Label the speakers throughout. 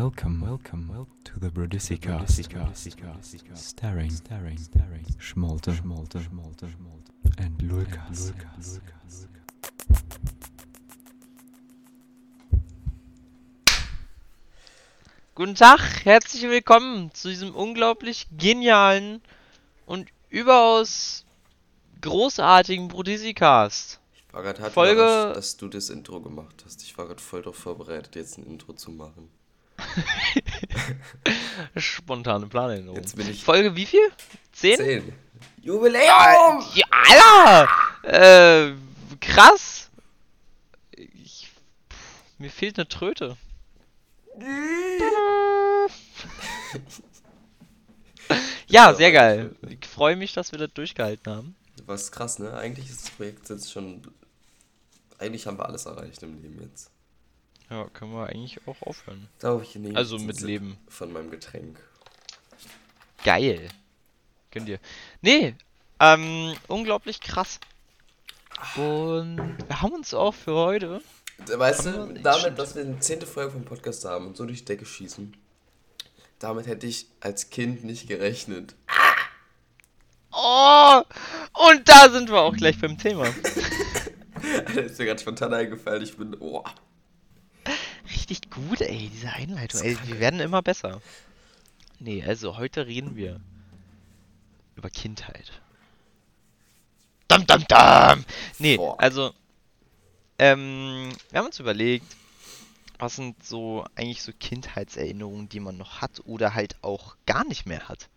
Speaker 1: Welcome, welcome, welcome to the Brodisicast. Staring, staring, staring. Schmolte, schmolte, schmolte, schmolte. And Lukas.
Speaker 2: Guten Tag, herzlich willkommen zu diesem unglaublich genialen und überaus großartigen Brodisicast.
Speaker 3: Ich war gerade hart
Speaker 2: Folge-
Speaker 3: dass du das Intro gemacht hast. Ich war gerade voll darauf vorbereitet, jetzt ein Intro zu machen.
Speaker 2: Spontane Planänderung.
Speaker 3: Jetzt bin ich
Speaker 2: Folge wie viel? Zehn?
Speaker 3: zehn. Jubiläum!
Speaker 2: Ja, Alter! Äh, krass! Ich, pff, mir fehlt eine Tröte. ja, sehr geil. Ich freue mich, dass wir das durchgehalten haben.
Speaker 3: Was krass, ne? Eigentlich ist das Projekt jetzt schon. Eigentlich haben wir alles erreicht im Leben jetzt.
Speaker 2: Ja, können wir eigentlich auch aufhören.
Speaker 3: Darf ich nehmen?
Speaker 2: Also mit
Speaker 3: Sip
Speaker 2: Leben.
Speaker 3: Von meinem Getränk.
Speaker 2: Geil. Könnt ihr. Nee, ähm, unglaublich krass. Und wir haben uns auch für heute.
Speaker 3: Weißt du, damit, dass wir eine zehnte Folge vom Podcast haben und so durch die Decke schießen, damit hätte ich als Kind nicht gerechnet.
Speaker 2: Oh! Und da sind wir auch gleich beim Thema.
Speaker 3: da ist mir gerade spontan eingefallen. Ich bin. Oh.
Speaker 2: Richtig gut, ey, diese Einleitung. Ey, wir werden immer besser. Nee, also heute reden wir über Kindheit. Dam, dam, dam! Nee, also, ähm, wir haben uns überlegt, was sind so eigentlich so Kindheitserinnerungen, die man noch hat oder halt auch gar nicht mehr hat.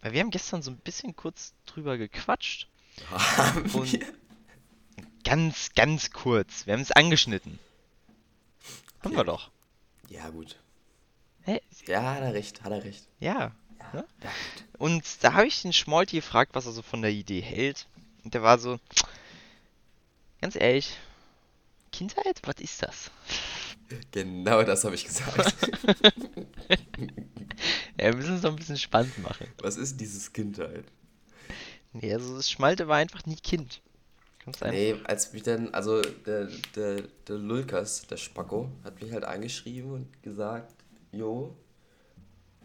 Speaker 2: Weil wir haben gestern so ein bisschen kurz drüber gequatscht.
Speaker 3: Haben
Speaker 2: Und-
Speaker 3: wir?
Speaker 2: Ganz, ganz kurz. Wir haben es angeschnitten. Haben wir doch.
Speaker 3: Ja, gut.
Speaker 2: Hä?
Speaker 3: Ja, hat er recht, hat er recht.
Speaker 2: Ja.
Speaker 3: Ja,
Speaker 2: Ne?
Speaker 3: ja.
Speaker 2: Und da habe ich den Schmolti gefragt, was er so von der Idee hält. Und der war so, ganz ehrlich, Kindheit, was ist das?
Speaker 3: Genau das habe ich gesagt.
Speaker 2: Ja, wir müssen es noch ein bisschen spannend machen.
Speaker 3: Was ist dieses Kindheit?
Speaker 2: Nee, also das Schmalte war einfach nie Kind. Ganz einfach.
Speaker 3: Nee, als mich dann, also der, der, der Lulkas, der Spacko, hat mich halt angeschrieben und gesagt, jo,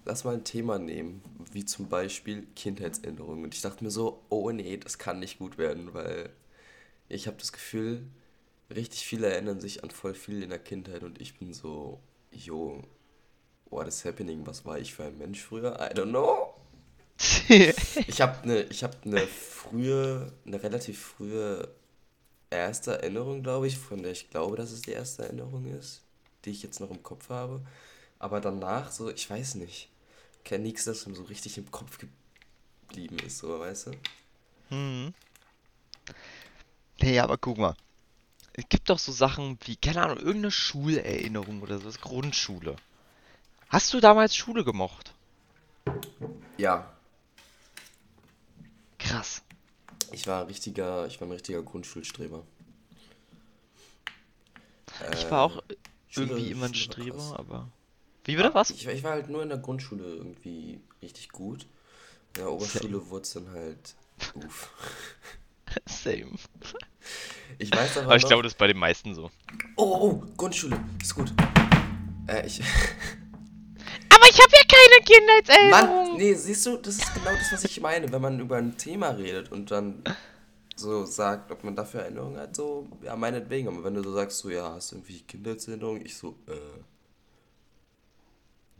Speaker 3: lass mal ein Thema nehmen, wie zum Beispiel Kindheitserinnerungen. Und ich dachte mir so, oh nee, das kann nicht gut werden, weil ich habe das Gefühl, richtig viele erinnern sich an voll viel in der Kindheit und ich bin so, jo, what is happening? Was war ich für ein Mensch früher? I don't know. Ich habe eine ich hab ne frühe, eine relativ frühe erste Erinnerung, glaube ich, von der ich glaube, dass es die erste Erinnerung ist, die ich jetzt noch im Kopf habe. Aber danach so, ich weiß nicht, kenn nichts, das mir so richtig im Kopf geblieben ist, so, weißt du?
Speaker 2: Hm. Nee, aber guck mal. Es gibt doch so Sachen wie, keine Ahnung, irgendeine Schulerinnerung oder so, Grundschule. Hast du damals Schule gemocht?
Speaker 3: Ja,
Speaker 2: Krass.
Speaker 3: ich war ein richtiger, ich war ein richtiger Grundschulstreber.
Speaker 2: Ich
Speaker 3: Äh,
Speaker 2: war auch
Speaker 3: Schule-
Speaker 2: irgendwie immer ein
Speaker 3: war krass.
Speaker 2: Streber, aber. Wie bitte was?
Speaker 3: Ich, war- ich war halt nur in der Grundschule irgendwie richtig gut. In der Oberschule wurde es dann halt. Uff.
Speaker 2: Same.
Speaker 3: Ich weiß aber,
Speaker 2: Aber ich
Speaker 3: noch,
Speaker 2: glaube, das ist bei den meisten so.
Speaker 3: Oh, oh, Grundschule, ist gut. Äh, ich.
Speaker 2: Aber ich habe ja keine Kindheitserinnerung.
Speaker 3: Mann, nee, siehst du, das ist genau das, was ich meine, wenn man über ein Thema redet und dann so sagt, ob man dafür Erinnerungen hat, so, ja, meinetwegen. Aber wenn du so sagst, so, ja, hast du irgendwie Kindheitserinnerungen? Ich so, äh.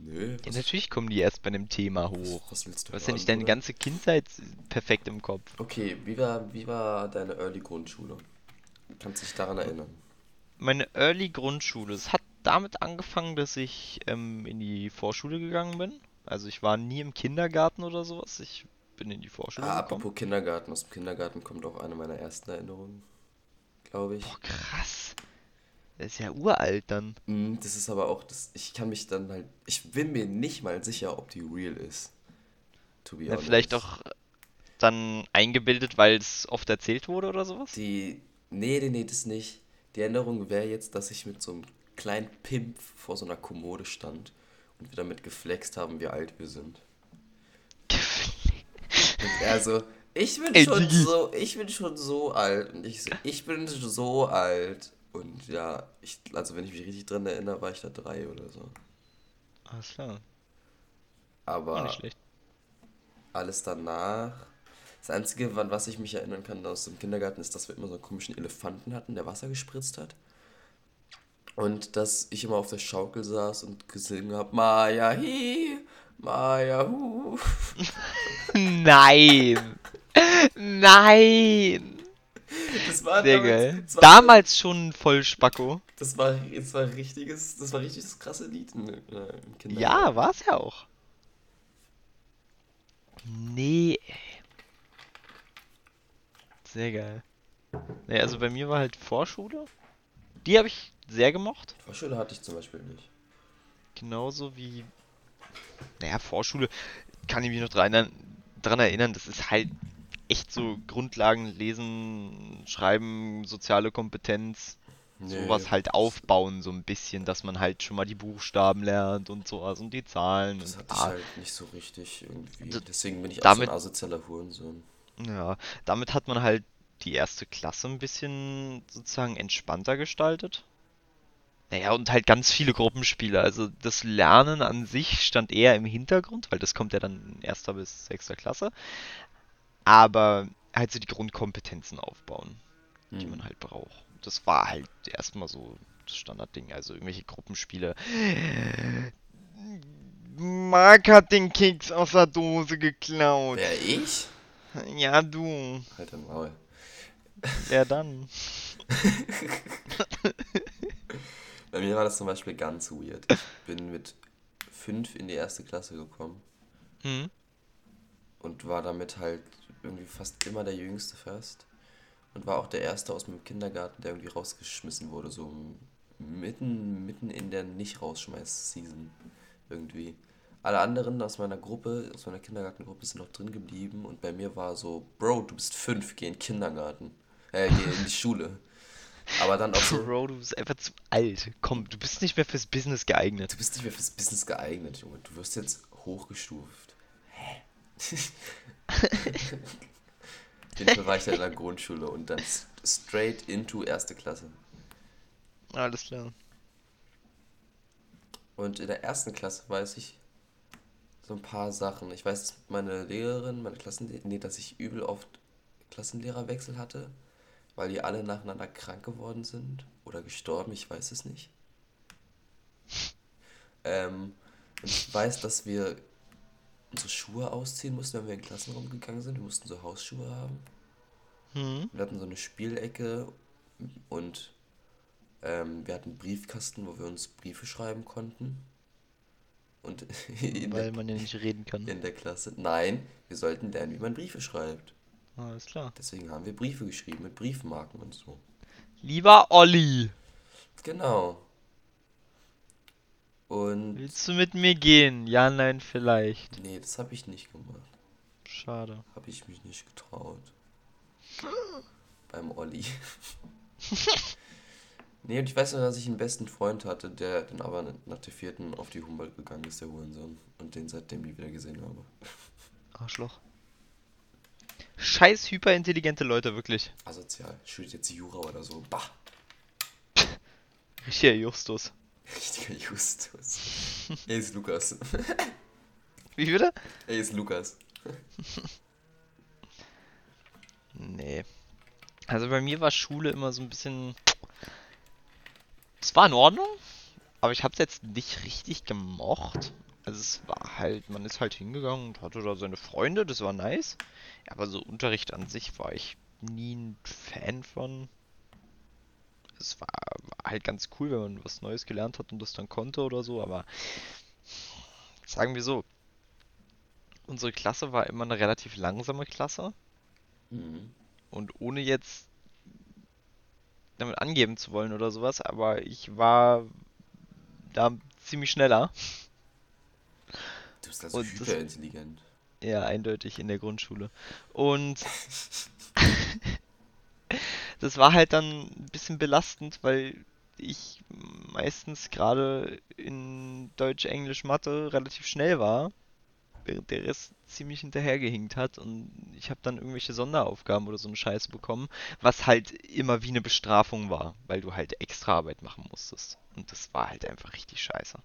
Speaker 3: Nö.
Speaker 2: Ja,
Speaker 3: Was,
Speaker 2: natürlich kommen die erst bei einem Thema hoch.
Speaker 3: was willst du
Speaker 2: Du hast ja nicht deine ganze Kindheit perfekt im Kopf.
Speaker 3: Okay, wie war, wie war deine Early Grundschule? Kannst dich daran erinnern?
Speaker 2: Meine Early Grundschule, es hat damit angefangen, dass ich ähm, in die Vorschule gegangen bin. Also ich war nie im Kindergarten oder sowas. Ich bin in die Vorschule
Speaker 3: Ah,
Speaker 2: gekommen.
Speaker 3: apropos Kindergarten, aus dem Kindergarten kommt auch eine meiner ersten Erinnerungen, glaube ich.
Speaker 2: Boah, krass. Das ist ja uralt dann.
Speaker 3: Mm, Das ist aber auch, das, ich kann mich dann halt, ich bin mir nicht mal sicher, ob die real ist. To be
Speaker 2: Ja,
Speaker 3: honest.
Speaker 2: vielleicht auch dann eingebildet, weil es oft erzählt wurde oder sowas.
Speaker 3: Die, nee, nee, nee, das nicht. Die Änderung wäre jetzt, dass ich mit so einem kleinen Pimp vor so einer Kommode stand und wir damit geflext haben, wie alt wir sind. Und er so, ich bin
Speaker 2: Ey,
Speaker 3: schon
Speaker 2: Digi.
Speaker 3: so, ich bin schon so alt. Und ich so, ich bin so alt. Und ja, ich, also wenn ich mich richtig dran erinnere, war ich da drei oder so.
Speaker 2: Alles klar.
Speaker 3: Aber alles danach. Das Einzige, an was ich mich erinnern kann aus dem Kindergarten, ist, dass wir immer so einen komischen Elefanten hatten, der Wasser gespritzt hat. Und dass ich immer auf der Schaukel saß und gesungen habe, Maya hi, Maya hu.
Speaker 2: Nein! Nein!
Speaker 3: Das war
Speaker 2: Sehr
Speaker 3: damals-
Speaker 2: geil.
Speaker 3: war-
Speaker 2: Damals schon voll Spacko.
Speaker 3: Das war, das war richtiges, das war richtig das krasse Lied äh, im Kindergarten.
Speaker 2: Ja, war's ja auch. Nee, ey. Sehr geil. Nee, also bei mir war halt Vorschule. Die habe ich sehr gemocht.
Speaker 3: Vorschule hatte ich zum Beispiel nicht.
Speaker 2: Genauso wie. Naja, Vorschule kann ich mich noch dran erinnern, dran erinnern, das ist halt echt so Grundlagen, Lesen, Schreiben, soziale Kompetenz,
Speaker 3: Nee,
Speaker 2: sowas halt aufbauen, so ein bisschen, dass man halt schon mal die Buchstaben lernt und sowas und die Zahlen
Speaker 3: Das
Speaker 2: und
Speaker 3: hatte ich
Speaker 2: ah,
Speaker 3: halt nicht so richtig irgendwie. Deswegen bin ich
Speaker 2: damit-
Speaker 3: auch so ein asozialer Hurensohn.
Speaker 2: Ja, damit hat man halt die erste Klasse ein bisschen sozusagen entspannter gestaltet. Naja, und halt ganz viele Gruppenspiele. Also das Lernen an sich stand eher im Hintergrund, weil das kommt ja dann in erster bis sechster Klasse. Aber halt so die Grundkompetenzen aufbauen, die
Speaker 3: Hm.
Speaker 2: man halt braucht. Das war halt erstmal so das Standardding. Also irgendwelche Gruppenspiele. Mark hat den Keks aus der Dose geklaut.
Speaker 3: Wer ich?
Speaker 2: Ja, du.
Speaker 3: Halt dein Maul.
Speaker 2: Ja, dann.
Speaker 3: Bei mir war das zum Beispiel ganz weird. Ich bin mit fünf in die erste Klasse gekommen
Speaker 2: Mhm.
Speaker 3: und war damit halt irgendwie fast immer der Jüngste fast. Und war auch der Erste aus meinem Kindergarten, der irgendwie rausgeschmissen wurde, so mitten, mitten in der Nicht-Rausschmeiß-Season irgendwie. Alle anderen aus meiner Gruppe, aus meiner Kindergartengruppe sind noch drin geblieben und bei mir war so, Bro, du bist fünf, geh in den Kindergarten. Äh, in die Schule. Aber dann auch so,
Speaker 2: Bro, du bist einfach zu alt. Komm, du bist nicht mehr fürs Business geeignet.
Speaker 3: Du bist nicht mehr fürs Business geeignet, Junge. Du wirst jetzt hochgestuft. Hä? Jedenfalls war ich dann in der Grundschule und dann straight into erste Klasse.
Speaker 2: Alles klar.
Speaker 3: Und in der ersten Klasse weiß ich so ein paar Sachen. Ich weiß, dass meine Lehrerin, meine Klassenlehrerin, nee, dass ich übel oft Klassenlehrerwechsel hatte, weil die alle nacheinander krank geworden sind oder gestorben, ich weiß es nicht. Ähm, ich weiß, dass wir unsere Schuhe ausziehen mussten, wenn wir in den Klassenraum gegangen sind. Wir mussten so Hausschuhe haben.
Speaker 2: Hm?
Speaker 3: Wir hatten so eine Spielecke und ähm, wir hatten einen Briefkasten, wo wir uns Briefe schreiben konnten. Und in
Speaker 2: Weil
Speaker 3: der,
Speaker 2: man ja nicht reden kann.
Speaker 3: in der Klasse, nein, wir sollten lernen, wie man Briefe schreibt.
Speaker 2: Alles klar.
Speaker 3: Deswegen haben wir Briefe geschrieben mit Briefmarken und so.
Speaker 2: Lieber Olli,
Speaker 3: Genau. Und
Speaker 2: willst du mit mir gehen? Ja, nein, vielleicht.
Speaker 3: nee, das habe ich nicht gemacht.
Speaker 2: Schade.
Speaker 3: Habe ich mich nicht getraut. Beim Olli. nee, und ich weiß noch, dass ich einen besten Freund hatte, der dann aber nach der vierten auf die Humboldt gegangen ist, der Hurensohn. Und den seitdem nie wieder gesehen habe.
Speaker 2: Arschloch. Scheiß hyperintelligente Leute, wirklich.
Speaker 3: Asozial. Studiert jetzt Jura oder so. Bah.
Speaker 2: Richtiger Justus.
Speaker 3: Richtiger Justus. er ist Lukas.
Speaker 2: Wie bitte?
Speaker 3: er ist Lukas.
Speaker 2: Nee. Also bei mir war Schule immer so ein bisschen. Es war in Ordnung, aber ich hab's jetzt nicht richtig gemocht. Also es war halt, man ist halt hingegangen und hatte da seine Freunde, das war nice. Aber so Unterricht an sich war ich nie ein Fan von. Es war, war halt ganz cool, wenn man was Neues gelernt hat und das dann konnte oder so, aber sagen wir so, unsere Klasse war immer eine relativ langsame Klasse.
Speaker 3: Mhm.
Speaker 2: Und ohne jetzt damit angeben zu wollen oder sowas, aber ich war da ziemlich schneller.
Speaker 3: Du bist also
Speaker 2: Und
Speaker 3: hyperintelligent.
Speaker 2: Ja, eindeutig in der Grundschule. Und das war halt dann ein bisschen belastend, weil ich meistens gerade in Deutsch, Englisch, Mathe relativ schnell war. während der Rest ziemlich hinterhergehinkt hat und ich habe dann irgendwelche Sonderaufgaben oder so eine Scheiße bekommen, was halt immer wie eine Bestrafung war, weil du halt extra Arbeit machen musstest. Und das war halt einfach richtig scheiße.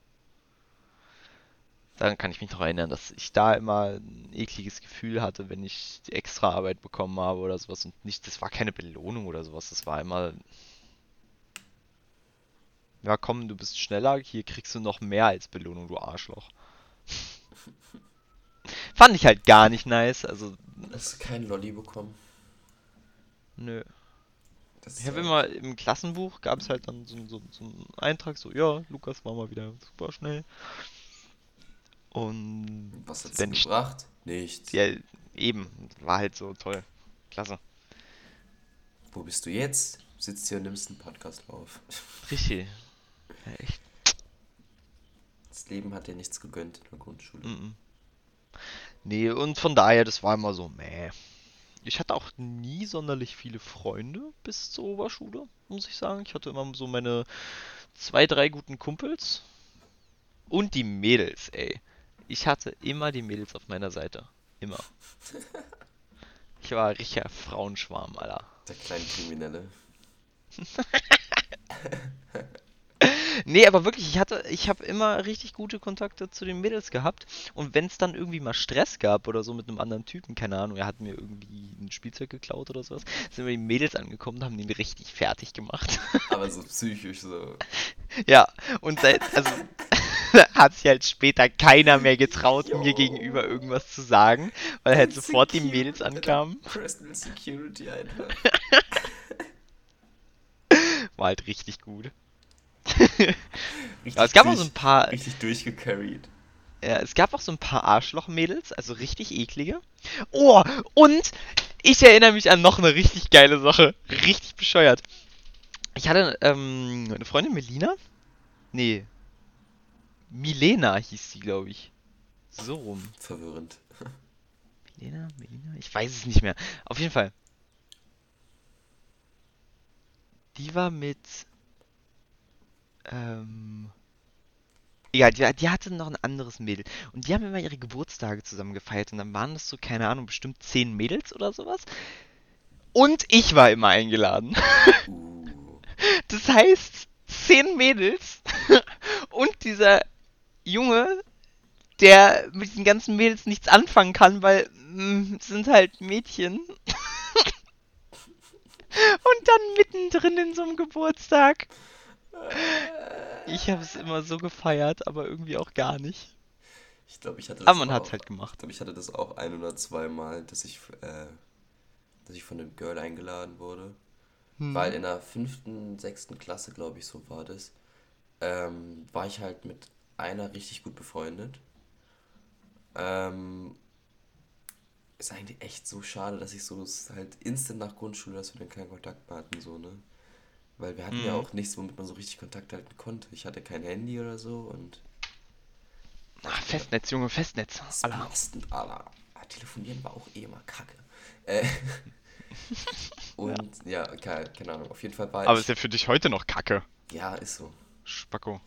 Speaker 2: Daran kann ich mich noch erinnern, dass ich da immer ein ekliges Gefühl hatte, wenn ich die extra Arbeit bekommen habe oder sowas und nicht, das war keine Belohnung oder sowas, das war immer, ja komm, du bist schneller, hier kriegst du noch mehr als Belohnung, du Arschloch. Fand ich halt gar nicht nice, also
Speaker 3: Hast du keinen Lolli bekommen?
Speaker 2: nö.
Speaker 3: Das
Speaker 2: Ich habe
Speaker 3: ja-
Speaker 2: immer im Klassenbuch gab es halt dann so, so, so einen Eintrag, so, ja, Lukas war mal wieder super schnell. Und
Speaker 3: Was hat's
Speaker 2: wenn
Speaker 3: dir
Speaker 2: ich-
Speaker 3: gebracht? Nichts.
Speaker 2: ja, eben, war halt so toll. Klasse.
Speaker 3: Wo bist du jetzt? Sitzt hier und nimmst einen Podcast auf.
Speaker 2: Richtig. Ja, echt.
Speaker 3: Das Leben hat dir nichts gegönnt in der Grundschule.
Speaker 2: Mhm. Nee, und von daher, das war immer so, meh. Ich hatte auch nie sonderlich viele Freunde bis zur Oberschule, muss ich sagen. Ich hatte immer so meine zwei, drei guten Kumpels. Und die Mädels, ey. Ich hatte immer die Mädels auf meiner Seite. Immer. Ich war ein richtiger Frauenschwarm, Alter.
Speaker 3: Der kleine Kriminelle.
Speaker 2: Nee, aber wirklich, ich hatte, ich habe immer richtig gute Kontakte zu den Mädels gehabt. Und wenn es dann irgendwie mal Stress gab oder so mit einem anderen Typen, keine Ahnung, er hat mir irgendwie ein Spielzeug geklaut oder sowas, sind mir die Mädels angekommen und haben ihn richtig fertig gemacht.
Speaker 3: Aber so psychisch so.
Speaker 2: ja, und seit, also hat sich halt später keiner mehr getraut, mir
Speaker 3: Jo.
Speaker 2: gegenüber irgendwas zu sagen, weil halt sofort die Mädels ankamen.
Speaker 3: Personal Security einfach.
Speaker 2: War halt richtig gut.
Speaker 3: Richtig
Speaker 2: Aber es gab auch
Speaker 3: durch-
Speaker 2: so ein paar,
Speaker 3: Richtig durchgecarried.
Speaker 2: Ja, es gab auch so ein paar Arschloch-Mädels, also richtig eklige. Oh, und ich erinnere mich an noch eine richtig geile Sache. Richtig bescheuert. Ich hatte ähm, eine Freundin, Melina. Nee. Milena hieß sie, glaube ich. So rum.
Speaker 3: Verwirrend.
Speaker 2: Milena, Melina? Ich weiß es nicht mehr. Auf jeden Fall. Die war mit. Ähm. Egal, die, die hatte noch ein anderes Mädel. Und die haben immer ihre Geburtstage zusammen gefeiert. Und dann waren das so, keine Ahnung, bestimmt zehn Mädels oder sowas. Und ich war immer eingeladen.
Speaker 3: Uh.
Speaker 2: Das heißt, zehn Mädels und dieser Junge, der mit diesen ganzen Mädels nichts anfangen kann, weil mm, es sind halt Mädchen. Und dann mittendrin in so einem Geburtstag. Ich habe es immer so gefeiert, aber irgendwie auch gar nicht.
Speaker 3: Ich glaube, ich hatte das
Speaker 2: Aber man
Speaker 3: auch.
Speaker 2: hat's halt
Speaker 3: Ich
Speaker 2: gemacht.
Speaker 3: glaube, ich hatte das auch ein oder zwei Mal, dass ich, äh, dass ich von einem Girl eingeladen wurde.
Speaker 2: Hm.
Speaker 3: Weil in der fünften, sechsten Klasse, glaube ich, so war das, ähm, war ich halt mit einer richtig gut befreundet. Ähm, ist eigentlich echt so schade, dass ich so es halt instant nach Grundschule, dass wir dann keinen Kontakt mehr hatten, so, ne? Weil wir hatten ja
Speaker 2: Mhm.
Speaker 3: auch nichts, womit man so richtig Kontakt halten konnte. Ich hatte kein Handy oder so und
Speaker 2: Ah, Festnetz, Junge, Festnetz.
Speaker 3: das belastend, Alter. Ah, Telefonieren war auch eh immer kacke. Äh, und ja, keine, keine Ahnung, auf jeden Fall war
Speaker 2: Aber
Speaker 3: ich.
Speaker 2: ist ja für dich heute noch Kacke.
Speaker 3: Ja, ist so.
Speaker 2: Spacko.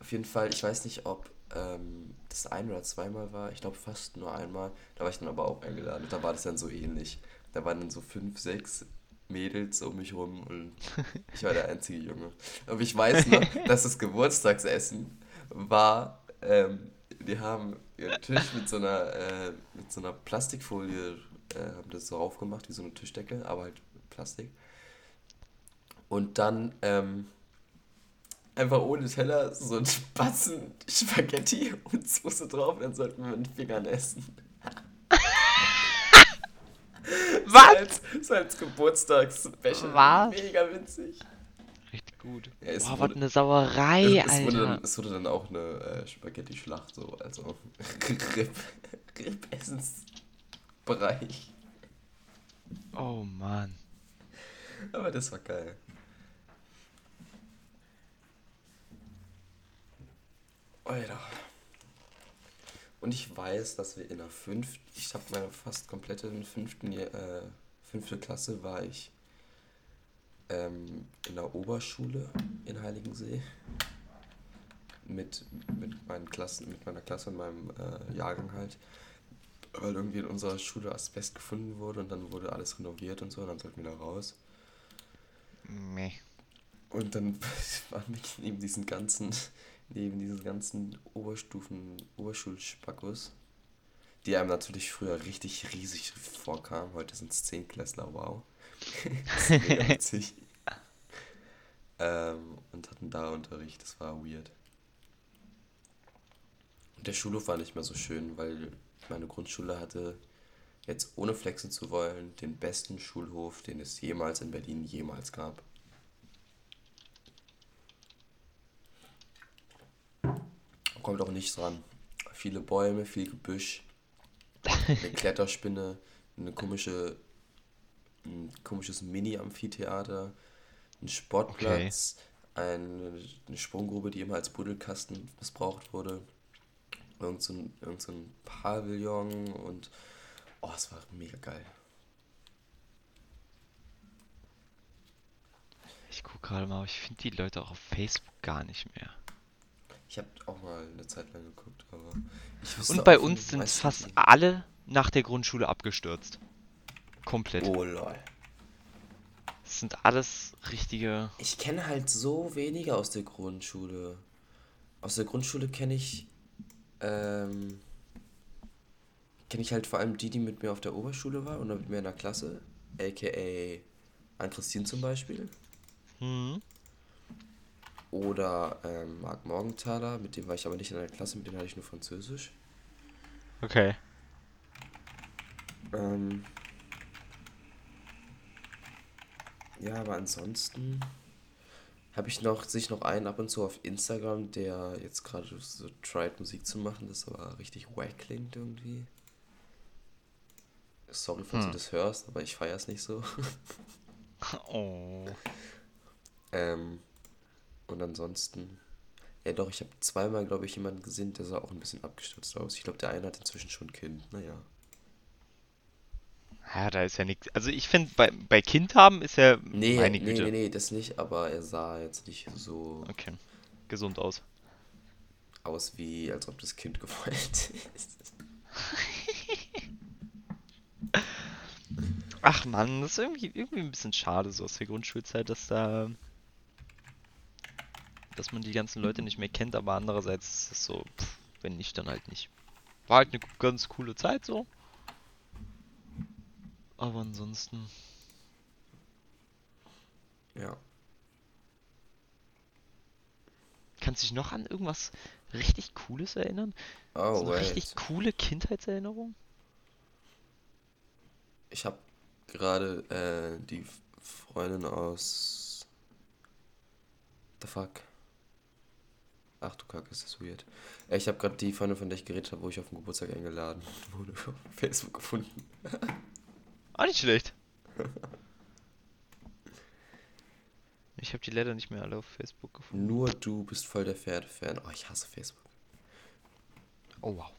Speaker 3: Auf jeden Fall, ich weiß nicht, ob ähm, das ein oder zweimal war. Ich glaube fast nur einmal. Da war ich dann aber auch eingeladen. Da war das dann so ähnlich. Da waren dann so fünf, sechs Mädels um mich rum und ich war der einzige Junge. Aber ich weiß noch, dass das Geburtstagsessen war. Ähm, die haben ihren Tisch mit so einer, äh, mit so einer Plastikfolie, äh, haben das so aufgemacht, wie so eine Tischdecke, aber halt Plastik. Und dann, ähm, einfach ohne Teller so ein Batzen Spaghetti und Soße drauf, dann sollten wir mit den Fingern essen.
Speaker 2: Was?
Speaker 3: So als, so als Geburtstagsspecial.
Speaker 2: Was?
Speaker 3: Mega witzig.
Speaker 2: Richtig gut.
Speaker 3: Ja, es
Speaker 2: Boah, was
Speaker 3: wurde-
Speaker 2: eine Sauerei,
Speaker 3: es, es, wurde
Speaker 2: Alter.
Speaker 3: dann, es wurde dann auch eine äh, Spaghetti-Schlacht, so, also Rip, Rip-Essensbereich.
Speaker 2: Oh Mann.
Speaker 3: Aber das war geil. Alter. Und ich weiß, dass wir in der fünften, ich habe meine fast komplette fünften, äh, fünfte Klasse war ich ähm, in der Oberschule in Heiligensee mit, mit meinen Klassen, mit meiner Klasse und meinem äh, Jahrgang halt. weil irgendwie in unserer Schule Asbest gefunden wurde und dann wurde alles renoviert und so und dann sollten wir da raus.
Speaker 2: Meh.
Speaker 3: Und dann waren wir neben diesen ganzen, neben diesen ganzen Oberstufen, Oberschulspackos, die einem natürlich früher richtig riesig vorkamen. Heute sind es Zehnklässler, wow. das ist mega witzig. ähm, und hatten da Unterricht, das war weird. Und der Schulhof war nicht mehr so schön, weil meine Grundschule hatte, jetzt ohne flexen zu wollen, den besten Schulhof, den es jemals in Berlin jemals gab. Kommt auch nichts dran. Viele Bäume, viel Gebüsch, eine Kletterspinne, eine komische, ein komisches Mini-Amphitheater, ein Sportplatz, eine, eine Sprunggrube, die immer als Buddelkasten missbraucht wurde, irgend so ein, irgend so ein Pavillon und oh, es war mega geil.
Speaker 2: Ich gucke gerade mal, aber ich finde die Leute auch auf Facebook gar nicht mehr.
Speaker 3: Ich habe auch mal eine Zeit lang geguckt, aber
Speaker 2: Und bei uns sind fast
Speaker 3: nie.
Speaker 2: alle nach der Grundschule abgestürzt. Komplett.
Speaker 3: Oh lol.
Speaker 2: Das sind alles richtige.
Speaker 3: Ich kenne halt so wenige aus der Grundschule. Aus der Grundschule kenne ich ähm, kenne ich halt vor allem die, die mit mir auf der Oberschule war oder mit mir in der Klasse, aka Ann-Christine zum Beispiel.
Speaker 2: Hm.
Speaker 3: Oder ähm, Marc Morgenthaler, mit dem war ich aber nicht in der Klasse, mit dem hatte ich nur Französisch.
Speaker 2: Okay.
Speaker 3: Ähm, ja, aber ansonsten habe ich noch, sich noch einen ab und zu auf Instagram, der jetzt gerade so tried Musik zu machen, das aber richtig wack klingt irgendwie. Sorry, falls
Speaker 2: Hm.
Speaker 3: du das hörst, aber ich feiere es nicht so.
Speaker 2: Oh.
Speaker 3: ähm, und ansonsten, ja doch, ich habe zweimal, glaube ich, jemanden gesehen, der sah auch ein bisschen abgestürzt aus. Ich glaube, der eine hat inzwischen schon ein Kind, naja.
Speaker 2: Ja, da ist ja nichts. Also ich finde, bei, bei Kind haben ist ja
Speaker 3: Nee,
Speaker 2: meine
Speaker 3: nee,
Speaker 2: Güte.
Speaker 3: nee, nee, das nicht, aber er sah jetzt nicht so
Speaker 2: Okay. Gesund aus.
Speaker 3: aus, wie als ob das Kind gewollt ist.
Speaker 2: Ach man, das ist irgendwie, irgendwie ein bisschen schade so aus der Grundschulzeit, dass da, dass man die ganzen Leute nicht mehr kennt, aber andererseits ist es so, pff, wenn nicht, dann halt nicht. War halt eine ganz coole Zeit so. Aber ansonsten,
Speaker 3: Ja.
Speaker 2: kannst du dich noch an irgendwas richtig Cooles erinnern? So
Speaker 3: Oh,
Speaker 2: eine richtig coole Kindheitserinnerung?
Speaker 3: Ich habe gerade äh, die Freundin aus. The fuck. Ach du Kacke, ist das weird. Ich habe gerade die Freundin, von der ich geredet habe, wo ich auf den Geburtstag eingeladen wurde, auf Facebook gefunden.
Speaker 2: Auch nicht schlecht. Ich habe die leider nicht mehr alle auf Facebook gefunden.
Speaker 3: Nur du bist voll der Pferdefan. Oh, ich hasse Facebook.
Speaker 2: Oh wow.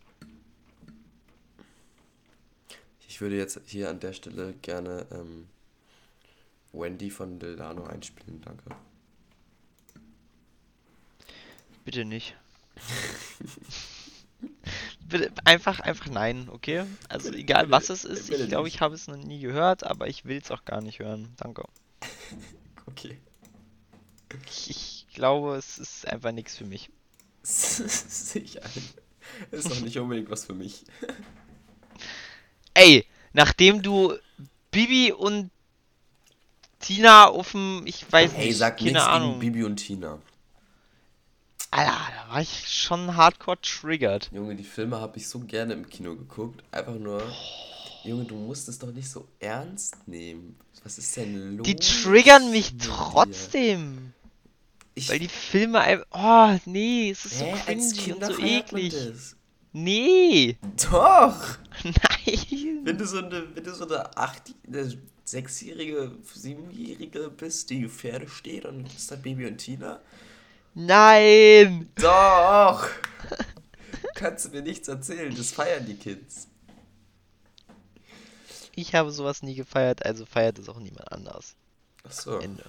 Speaker 3: Ich würde jetzt hier an der Stelle gerne ähm, Wendy von Delano einspielen, danke.
Speaker 2: Bitte nicht. Bitte einfach, einfach nein, okay? Also egal was es ist, ich glaube, ich habe es noch nie gehört, aber ich will es auch gar nicht hören. Danke.
Speaker 3: Okay.
Speaker 2: Ich, ich glaube, es ist einfach nichts für mich.
Speaker 3: Sehe ich ein. Ist doch nicht unbedingt was für mich.
Speaker 2: Ey, nachdem du Bibi und Tina auf dem, ich weiß
Speaker 3: Hey,
Speaker 2: nicht,
Speaker 3: sag
Speaker 2: keine
Speaker 3: nichts gegen
Speaker 2: Ahnung.
Speaker 3: Bibi und Tina.
Speaker 2: Alter, da war ich schon hardcore triggert.
Speaker 3: Junge, die Filme habe ich so gerne im Kino geguckt. Einfach nur. Junge, du musst es doch nicht so ernst nehmen. Was ist denn los?
Speaker 2: Die triggern mich trotzdem.
Speaker 3: Ich,
Speaker 2: Weil die Filme einfach. Oh, nee, es ist so
Speaker 3: Hä, als
Speaker 2: cringy und so eklig. Nee.
Speaker 3: Doch!
Speaker 2: Nein.
Speaker 3: Wenn du so eine, wenn du so eine acht, eine sechsjährige, siebenjährige bist, die Pferde steht und ist da Baby und Tina?
Speaker 2: Nein.
Speaker 3: Doch! Kannst du mir nichts erzählen, das feiern die Kids.
Speaker 2: Ich habe sowas nie gefeiert, also feiert es auch niemand anders.
Speaker 3: Achso,
Speaker 2: Ende.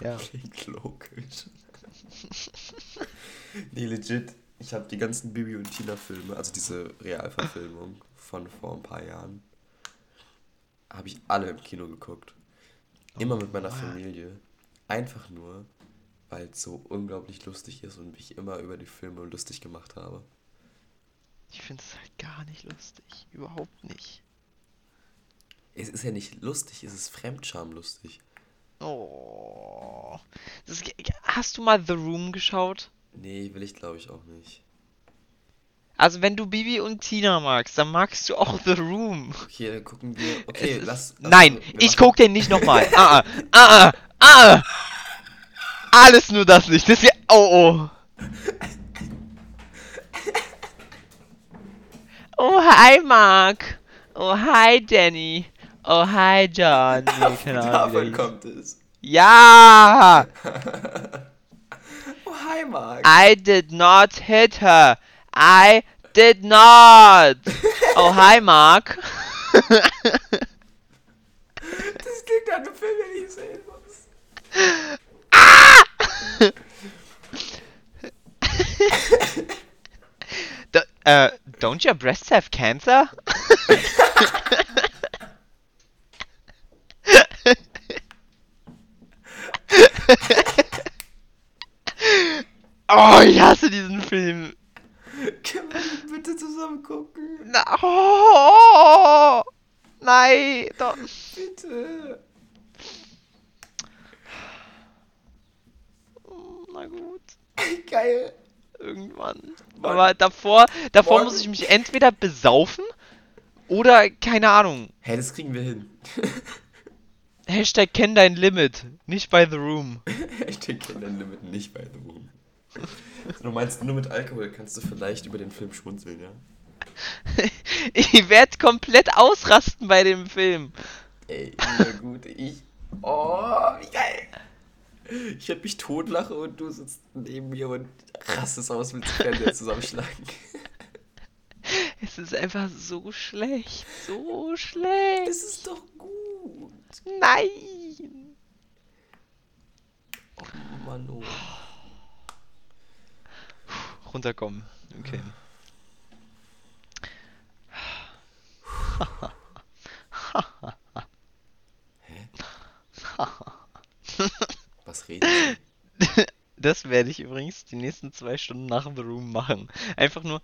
Speaker 2: Ja.
Speaker 3: klingt logisch. nee, legit. Ich habe die ganzen Bibi und Tina Filme, also diese Realverfilmung von vor ein paar Jahren. Habe ich alle im Kino geguckt. Immer mit meiner. Familie. Einfach nur, weil es so unglaublich lustig ist und mich immer über die Filme lustig gemacht habe.
Speaker 2: Ich finde es halt gar nicht lustig. Überhaupt nicht.
Speaker 3: Es ist ja nicht lustig, es ist fremdschamlustig.
Speaker 2: Oh. Das, hast du mal The Room geschaut?
Speaker 3: Nee, will ich glaube ich auch nicht.
Speaker 2: Also wenn du Bibi und Tina magst, dann magst du auch The Room.
Speaker 3: Okay, dann gucken wir. Okay,
Speaker 2: ist-
Speaker 3: lass. lass
Speaker 2: Nein,
Speaker 3: wir
Speaker 2: ich guck den nicht nochmal. ah, ah, ah, ah. Alles nur das nicht. Das wär, oh, oh. Oh, hi, Mark. Oh, hi, Danny. Oh, hi, John. Nee, keine
Speaker 3: Davon kommt es.
Speaker 2: Ja!
Speaker 3: Oh, hi, Marc.
Speaker 2: I did not hit her. I did not. Oh, hi, Mark.
Speaker 3: Das klingt an einem Film, den ich sehen muss.
Speaker 2: Uh, don't your breasts have cancer? oh, ich hasse diesen Film.
Speaker 3: Können wir den bitte zusammen gucken?
Speaker 2: Na, oh, nein, doch.
Speaker 3: Bitte.
Speaker 2: Na gut,
Speaker 3: Geil.
Speaker 2: irgendwann.
Speaker 3: Mann.
Speaker 2: Aber davor, davor
Speaker 3: Morgen.
Speaker 2: muss ich mich entweder besaufen oder, keine Ahnung,
Speaker 3: Hey, das kriegen wir hin.
Speaker 2: Hashtag kenn dein Limit, nicht bei The Room.
Speaker 3: ich denke dein Limit nicht bei The Room. Du meinst, nur mit Alkohol kannst du vielleicht über den Film schmunzeln, ja?
Speaker 2: Ich werd komplett ausrasten bei dem Film.
Speaker 3: Ey, na gut, ich. Oh, wie geil. Ich werde mich totlachen und du sitzt neben mir und rastest aus mit Fernseher zusammenschlagen.
Speaker 2: Es ist einfach so schlecht, so schlecht.
Speaker 3: Das ist doch gut.
Speaker 2: Nein.
Speaker 3: Oh Mann, oh.
Speaker 2: Runterkommen. Okay.
Speaker 3: Was redest
Speaker 2: Das werde ich übrigens die nächsten zwei Stunden nach The Room machen. Einfach nur?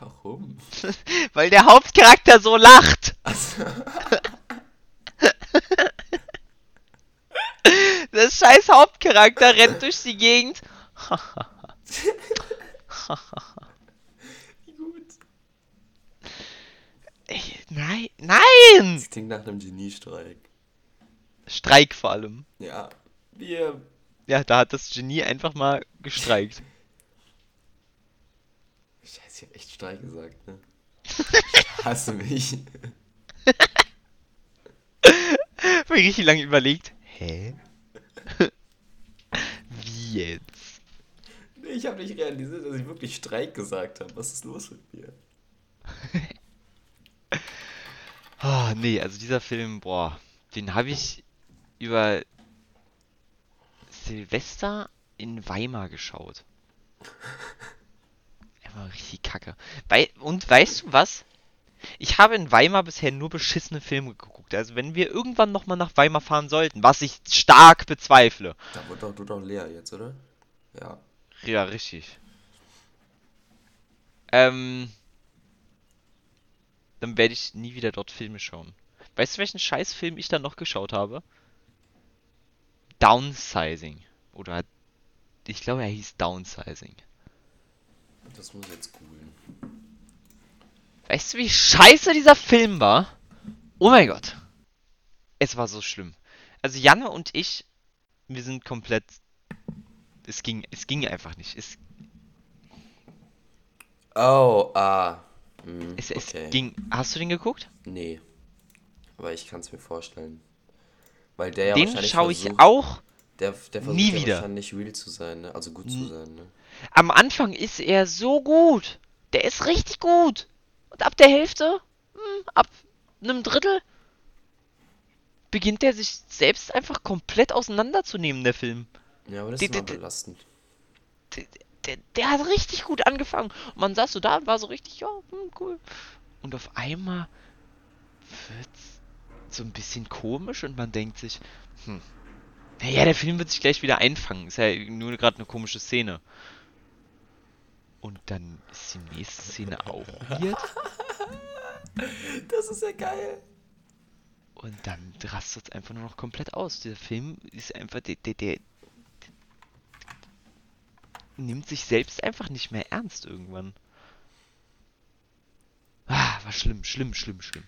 Speaker 3: Warum?
Speaker 2: weil der Hauptcharakter so lacht.
Speaker 3: Also,
Speaker 2: Der scheiß Hauptcharakter rennt durch die Gegend.
Speaker 3: wie gut.
Speaker 2: Ey, nein, nein!
Speaker 3: Das klingt nach einem Geniestreik.
Speaker 2: Streik vor allem.
Speaker 3: Ja, wir.
Speaker 2: Ja, da hat das Genie einfach mal gestreikt.
Speaker 3: Scheiße, ich hab echt Streik gesagt, ne? Ich hasse mich.
Speaker 2: Hab mir richtig lange überlegt. Hä? Wie jetzt?
Speaker 3: Nee, Ich habe nicht realisiert, dass ich wirklich Streik gesagt habe. Was ist los mit mir?
Speaker 2: Ah, nee, also dieser Film, boah, den habe ich über Silvester in Weimar geschaut. Er war richtig kacke. Wei und weißt du was? Ich habe in Weimar bisher nur beschissene Filme geguckt. Also wenn wir irgendwann nochmal nach Weimar fahren sollten, was ich stark bezweifle.
Speaker 3: Da wird doch du doch leer jetzt, oder? Ja.
Speaker 2: Ja, richtig. Ähm, dann werde ich nie wieder dort Filme schauen. Weißt du, welchen Scheißfilm ich dann noch geschaut habe? Downsizing. Oder ich glaube, er hieß Downsizing.
Speaker 3: Das muss ich jetzt googeln.
Speaker 2: Weißt du, wie scheiße dieser Film war? Oh mein Gott. Es war so schlimm. Also Janne und ich, wir sind komplett. Es ging, es ging einfach nicht. Es,
Speaker 3: Oh, ah. Hm,
Speaker 2: es, es
Speaker 3: okay.
Speaker 2: ging. Hast du den geguckt?
Speaker 3: Nee. Aber ich kann es mir vorstellen. Weil der ja
Speaker 2: den schaue ich
Speaker 3: versucht,
Speaker 2: auch.
Speaker 3: Der, der
Speaker 2: nie
Speaker 3: ja
Speaker 2: wieder.
Speaker 3: wahrscheinlich real zu sein, ne? Also gut zu sein, ne?
Speaker 2: Am Anfang ist er so gut. Der ist richtig gut. Und ab der Hälfte, hm, ab einem Drittel, beginnt er sich selbst einfach komplett auseinanderzunehmen, der Film.
Speaker 3: Ja, aber das ist immer
Speaker 2: die- die-
Speaker 3: belastend.
Speaker 2: der, der hat richtig gut angefangen. Und man saß so da und war so richtig, ja, hm, cool. Und auf einmal wird's so ein bisschen komisch und man denkt sich, hm, naja, der Film wird sich gleich wieder einfangen. Ist ja nur gerade eine komische Szene. Und dann ist die nächste Szene auch weird.
Speaker 3: Das ist ja geil.
Speaker 2: Und dann rastet es einfach nur noch komplett aus. Der Film ist einfach, der, der, der, nimmt sich selbst einfach nicht mehr ernst irgendwann. Ah, war schlimm, schlimm, schlimm, schlimm.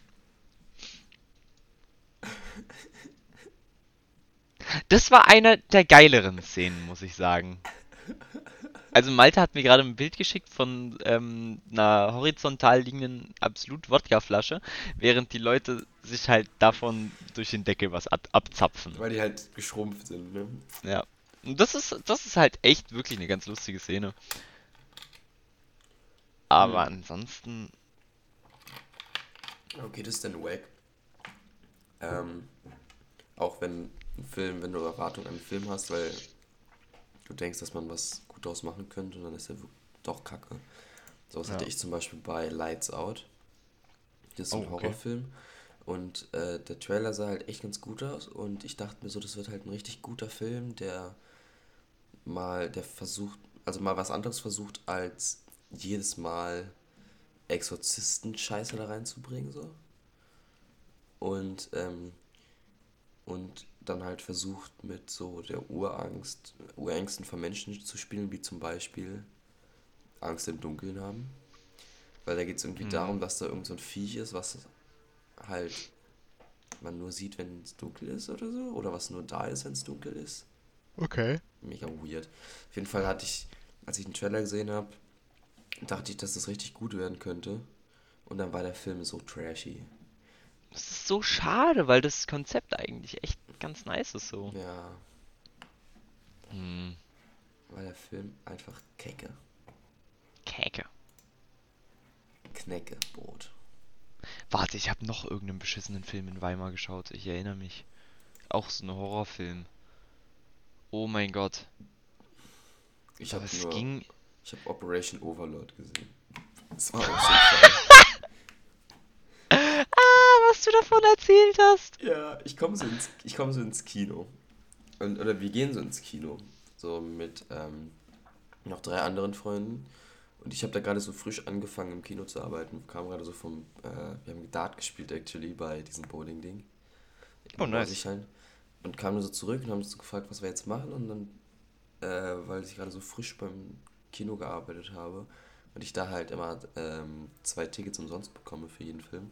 Speaker 2: Das war eine der geileren Szenen, muss ich sagen. Also Malte hat mir gerade ein Bild geschickt von ähm, einer horizontal liegenden Absolut-Wodka-Flasche, während die Leute sich halt davon durch den Deckel was ab abzapfen.
Speaker 3: Weil die halt geschrumpft sind, ne?
Speaker 2: Ja. Und das ist, das ist halt echt wirklich eine ganz lustige Szene. Aber
Speaker 3: Hm.
Speaker 2: ansonsten,
Speaker 3: Okay, das ist dann wack. Ähm, auch wenn ein Film, wenn du Erwartungen an einen Film hast, weil du denkst, dass man was gut draus machen könnte und dann ist er doch kacke. So was
Speaker 2: Ja.
Speaker 3: hatte ich zum Beispiel bei Lights Out. Das ist
Speaker 2: Oh,
Speaker 3: ein
Speaker 2: okay.
Speaker 3: Horrorfilm. Und äh, der Trailer sah halt echt ganz gut aus und ich dachte mir so, das wird halt ein richtig guter Film, der mal, der versucht, also mal was anderes versucht, als jedes Mal Exorzisten-Scheiße da reinzubringen, so. Und, ähm, und dann halt versucht, mit so der Urangst, Urängsten von Menschen zu spielen, wie zum Beispiel Angst im Dunkeln haben. Weil da geht es irgendwie
Speaker 2: Mhm.
Speaker 3: darum, dass da irgend so ein Viech ist, was halt man nur sieht, wenn es dunkel ist oder so. Oder was nur da ist, wenn es dunkel ist.
Speaker 2: okay.
Speaker 3: Mega weird. Auf jeden Fall hatte ich, als ich den Trailer gesehen habe, dachte ich, dass das richtig gut werden könnte. Und dann war der Film so trashy.
Speaker 2: Das ist so schade, weil das Konzept eigentlich echt ganz nice ist so.
Speaker 3: Ja,
Speaker 2: Hm,
Speaker 3: war der Film einfach kecke.
Speaker 2: Käke.
Speaker 3: Knäckebrot.
Speaker 2: Warte, ich habe noch irgendeinen beschissenen Film in Weimar geschaut. Ich erinnere mich. Auch so ein Horrorfilm. Oh mein Gott.
Speaker 3: Ich habe
Speaker 2: ging.
Speaker 3: ich habe Operation Overlord gesehen. Das war auch so geil.
Speaker 2: Ah, was du davon erzählt hast.
Speaker 3: Ja, ich komme so ins, ich komm so ins Kino. Und, oder wir gehen so ins Kino. So mit ähm, noch drei anderen Freunden. Und ich habe da gerade so frisch angefangen im Kino zu arbeiten. Kam gerade so vom, äh, wir haben Dart gespielt actually bei diesem Bowling-Ding. In
Speaker 2: Oh, nice.
Speaker 3: Und kamen so zurück und haben uns so gefragt, was wir jetzt machen. Und dann, äh, weil ich gerade so frisch beim Kino gearbeitet habe und ich da halt immer ähm, zwei Tickets umsonst bekomme für jeden Film,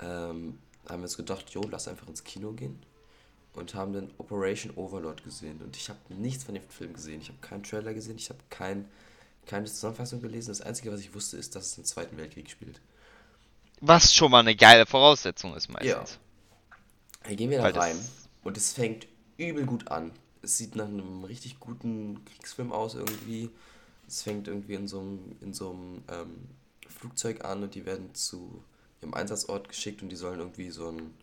Speaker 3: ähm, haben wir uns gedacht, jo, lass einfach ins Kino gehen. Und haben dann Operation Overlord gesehen. Und ich habe nichts von dem Film gesehen. Ich habe keinen Trailer gesehen, ich habe kein, keine Zusammenfassung gelesen. Das Einzige, was ich wusste, ist, dass es im Zweiten Weltkrieg spielt.
Speaker 2: Was schon mal eine geile Voraussetzung ist meistens.
Speaker 3: Dann gehen wir da
Speaker 2: Weil
Speaker 3: rein und es fängt übel gut an. Es sieht nach einem richtig guten Kriegsfilm aus irgendwie. Es fängt irgendwie in so einem, in so einem ähm, Flugzeug an und die werden zu ihrem Einsatzort geschickt und die sollen irgendwie so einen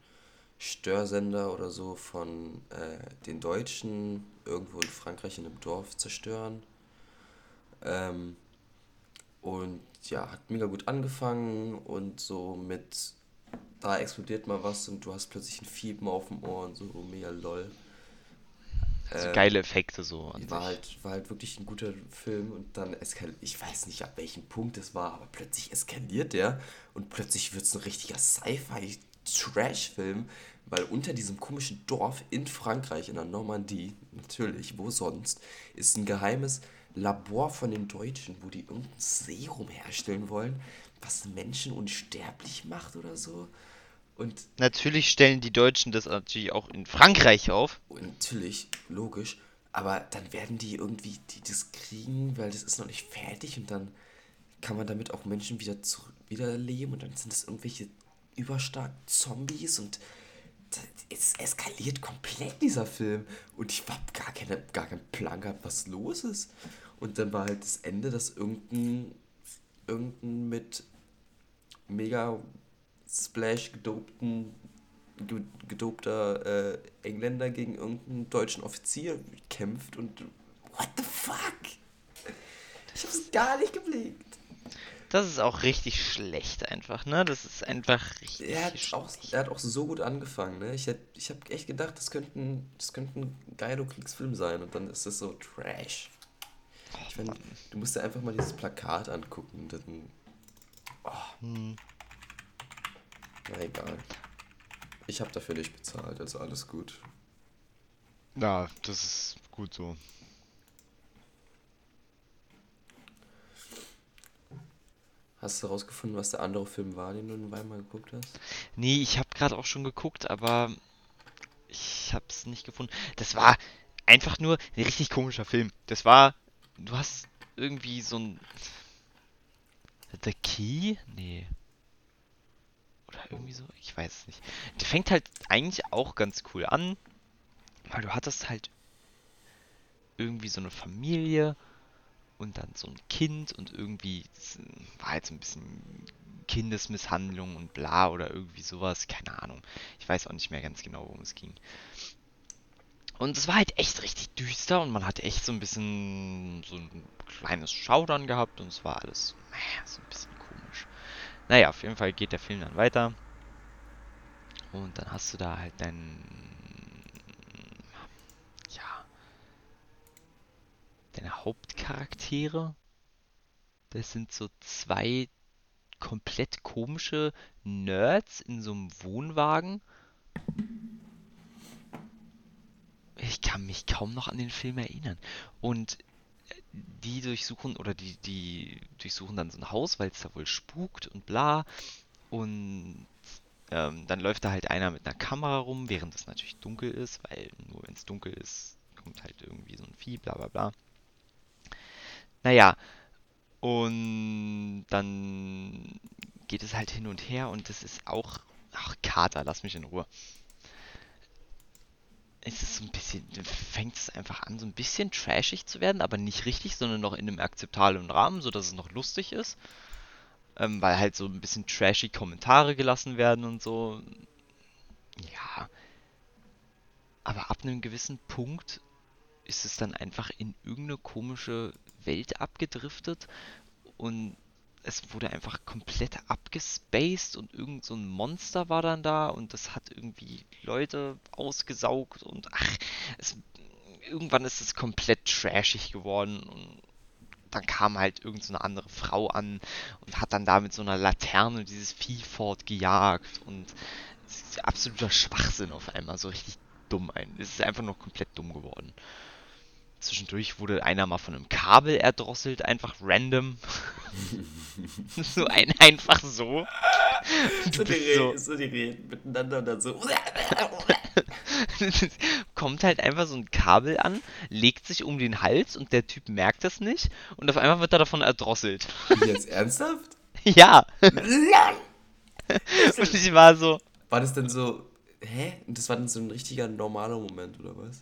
Speaker 3: Störsender oder so von äh, den Deutschen irgendwo in Frankreich in einem Dorf zerstören. Ähm, und ja, hat mega gut angefangen und so mit da explodiert mal was und du hast plötzlich ein Fiepen auf dem Ohr und so mega lol. Ähm,
Speaker 2: geile Effekte so an
Speaker 3: war
Speaker 2: sich.
Speaker 3: halt, war halt wirklich ein guter Film und dann eskaliert, ich weiß nicht ab welchem Punkt es war, aber plötzlich eskaliert der und plötzlich wird es ein richtiger Sci-Fi-Trash-Film, weil unter diesem komischen Dorf in Frankreich, in der Normandie, natürlich, wo sonst, ist ein geheimes Labor von den Deutschen, wo die irgendein Serum herstellen wollen, was Menschen unsterblich macht oder so. Und
Speaker 2: Natürlich stellen die Deutschen das natürlich auch in Frankreich auf.
Speaker 3: Und Natürlich, logisch. Aber dann werden die irgendwie die das kriegen, weil das ist noch nicht fertig und dann kann man damit auch Menschen wieder zurück, wieder leben und dann sind es irgendwelche überstark Zombies und es eskaliert komplett dieser Film und ich hab gar keine gar keinen Plan gehabt, was los ist. Und dann war halt das Ende, dass irgendein irgendein mit mega Splash gedopten ge- gedopter äh, Engländer gegen irgendeinen deutschen Offizier kämpft und what the fuck? Ich hab's gar nicht geblickt.
Speaker 2: Das ist auch richtig schlecht einfach, ne? Das ist einfach richtig
Speaker 3: Er hat, auch,
Speaker 2: schlecht.
Speaker 3: er hat auch so gut angefangen, ne? Ich, hätt, ich hab echt gedacht, das könnte ein, das könnte ein geiler Kriegsfilm sein und dann ist das so Trash. Ich mein, du musst dir einfach mal dieses Plakat angucken. Dann,
Speaker 2: Hm.
Speaker 3: Na egal. Ich habe dafür nicht bezahlt, also alles gut.
Speaker 2: Ja, das ist gut so.
Speaker 3: Hast du rausgefunden, was der andere Film war, den du in Weimar geguckt hast?
Speaker 2: Nee, ich habe gerade auch schon geguckt, aber ich habe es nicht gefunden. Das war einfach nur ein richtig komischer Film. Das war, du hast irgendwie so ein The Key? Nee. Oder irgendwie so, ich weiß es nicht. Der fängt halt eigentlich auch ganz cool an, weil du hattest halt irgendwie so eine Familie und dann so ein Kind und irgendwie war halt so ein bisschen Kindesmisshandlung und bla oder irgendwie sowas, keine Ahnung. Ich weiß auch nicht mehr ganz genau, worum es ging. Und es war halt echt richtig düster und man hat echt so ein bisschen so ein kleines Schaudern gehabt und es war alles so ein bisschen. Naja, auf jeden Fall geht der Film dann weiter. Und dann hast du da halt deinen, ja, deine Hauptcharaktere. Das sind so zwei komplett komische Nerds in so einem Wohnwagen. Ich kann mich kaum noch an den Film erinnern. Und die durchsuchen oder die, die durchsuchen dann so ein Haus, weil es da wohl spukt und bla. Und ähm, dann läuft da halt einer mit einer Kamera rum, während es natürlich dunkel ist, weil nur wenn es dunkel ist, kommt halt irgendwie so ein Vieh, bla bla bla. Naja, und dann geht es halt hin und her und das ist auch. Ach, Kater, lass mich in Ruhe. Es ist so ein bisschen, fängt es einfach an, so ein bisschen trashig zu werden, aber nicht richtig, sondern noch in einem akzeptablen Rahmen, sodass es noch lustig ist. Ähm, weil halt so ein bisschen trashy Kommentare gelassen werden und so. Ja. Aber ab einem gewissen Punkt ist es dann einfach in irgendeine komische Welt abgedriftet und es wurde einfach komplett abgespaced und irgend so ein Monster war dann da und das hat irgendwie Leute ausgesaugt und ach, es, irgendwann ist es komplett trashig geworden und dann kam halt irgend so eine andere Frau an und hat dann da mit so einer Laterne dieses Vieh fortgejagt und absoluter Schwachsinn auf einmal, so richtig dumm ein. Es ist einfach nur komplett dumm geworden. Zwischendurch wurde einer mal von einem Kabel erdrosselt, einfach random. so ein, einfach so.
Speaker 3: So die,
Speaker 2: bist so-
Speaker 3: so die reden miteinander und dann so.
Speaker 2: Kommt halt einfach so ein Kabel an, legt sich um den Hals und der Typ merkt das nicht und auf einmal wird er davon erdrosselt.
Speaker 3: Jetzt ernsthaft?
Speaker 2: ja. Und ich war so,
Speaker 3: War das denn so. Hä? Und das war dann so ein richtiger normaler Moment, oder was?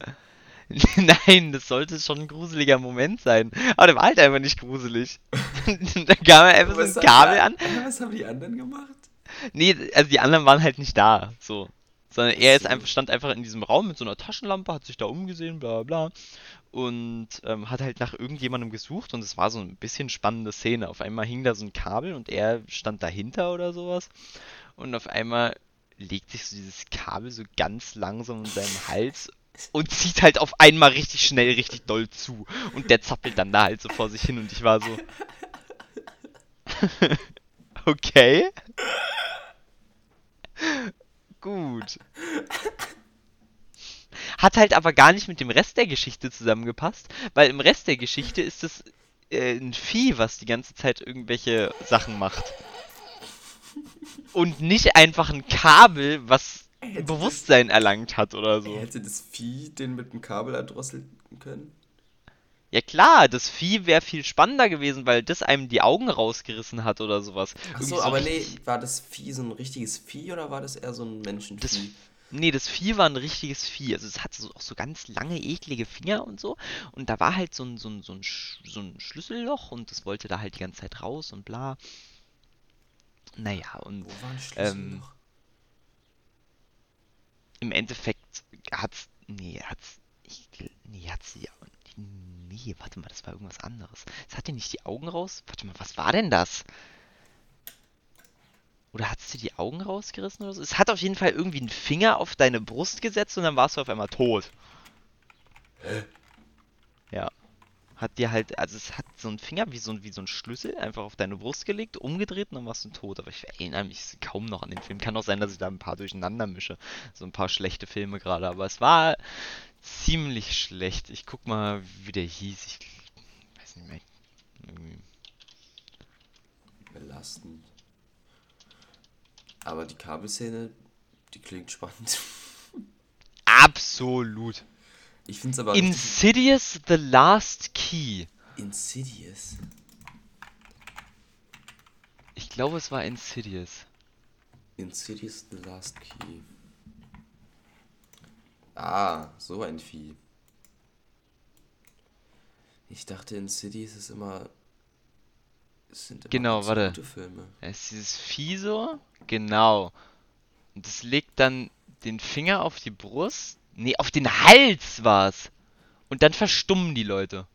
Speaker 2: nein, das sollte schon ein gruseliger Moment sein. Aber der war halt einfach nicht gruselig. da kam einfach so ein Kabel an.
Speaker 3: Was haben die anderen gemacht?
Speaker 2: Nee, also die anderen waren halt nicht da, so. Sondern er ist einfach, stand einfach in diesem Raum mit so einer Taschenlampe, hat sich da umgesehen, bla bla. Und ähm, hat halt nach irgendjemandem gesucht und es war so ein bisschen spannende Szene. Auf einmal hing da so ein Kabel und er stand dahinter oder sowas. Und auf einmal legt sich so dieses Kabel so ganz langsam in seinem Hals und zieht halt auf einmal richtig schnell, richtig doll zu. Und der zappelt dann da halt so vor sich hin und ich war so. okay. Gut. Hat halt aber gar nicht mit dem Rest der Geschichte zusammengepasst, weil im Rest der Geschichte ist es äh, ein Vieh, was die ganze Zeit irgendwelche Sachen macht. Und nicht einfach ein Kabel, was Bewusstsein erlangt hat oder so.
Speaker 3: Hätte das Vieh den mit dem Kabel erdrosseln können?
Speaker 2: Ja klar, das Vieh wäre viel spannender gewesen, weil das einem die Augen rausgerissen hat oder sowas.
Speaker 3: Achso,
Speaker 2: so
Speaker 3: aber nee, war das Vieh so ein richtiges Vieh oder war das eher so ein Menschenvieh?
Speaker 2: Das, nee, das Vieh war ein richtiges Vieh. Also es hatte so, auch so ganz lange, eklige Finger und so. Und da war halt so ein, so ein, so ein, so ein Schlüsselloch und das wollte da halt die ganze Zeit raus und bla. Naja, und
Speaker 3: Wo war ein
Speaker 2: Ähm,
Speaker 3: noch?
Speaker 2: Im Endeffekt hat's. Nee, hat's. Ich, nee, hat sie auch. nee, warte mal, das war irgendwas anderes. Es hat dir nicht die Augen raus? Warte mal, was war denn das? Oder hat es dir die Augen rausgerissen oder so? Es hat auf jeden Fall irgendwie einen Finger auf deine Brust gesetzt und dann warst du auf einmal tot. Ja. Hat dir halt, also es hat so einen Finger wie so ein, wie so ein Schlüssel einfach auf deine Brust gelegt, umgedreht und dann warst du tot. Aber ich erinnere mich kaum noch an den Film. Kann auch sein, dass ich da ein paar durcheinander mische. So ein paar schlechte Filme gerade. Aber es war ziemlich schlecht. Ich guck mal, wie der hieß. Ich weiß nicht mehr. Irgendwie.
Speaker 3: Belastend. Aber die Kabelszene, die klingt spannend.
Speaker 2: Absolut.
Speaker 3: Ich finde es aber
Speaker 2: Insidious The Last Key.
Speaker 3: Insidious.
Speaker 2: Ich glaube, es war Insidious.
Speaker 3: Insidious The Last Key. Ah, so ein Vieh. Ich dachte, Insidious ist immer. Es sind immer
Speaker 2: Genau, warte.
Speaker 3: gute Filme.
Speaker 2: Ja, ist dieses Vieh so? Genau. Und das legt dann den Finger auf die Brust. Nee, auf den Hals war's. Und dann verstummen die Leute.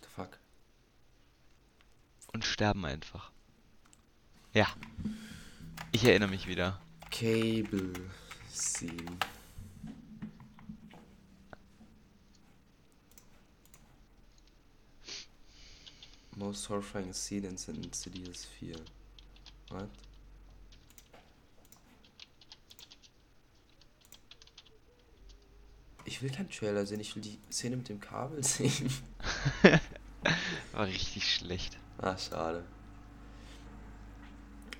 Speaker 3: The fuck.
Speaker 2: Und sterben einfach. Ja. Ich erinnere mich wieder.
Speaker 3: Cable Scene. Most horrifying scene in Insidious 4. What? Ich will keinen Trailer sehen, ich will die Szene mit dem Kabel sehen.
Speaker 2: War richtig schlecht.
Speaker 3: Ah, schade.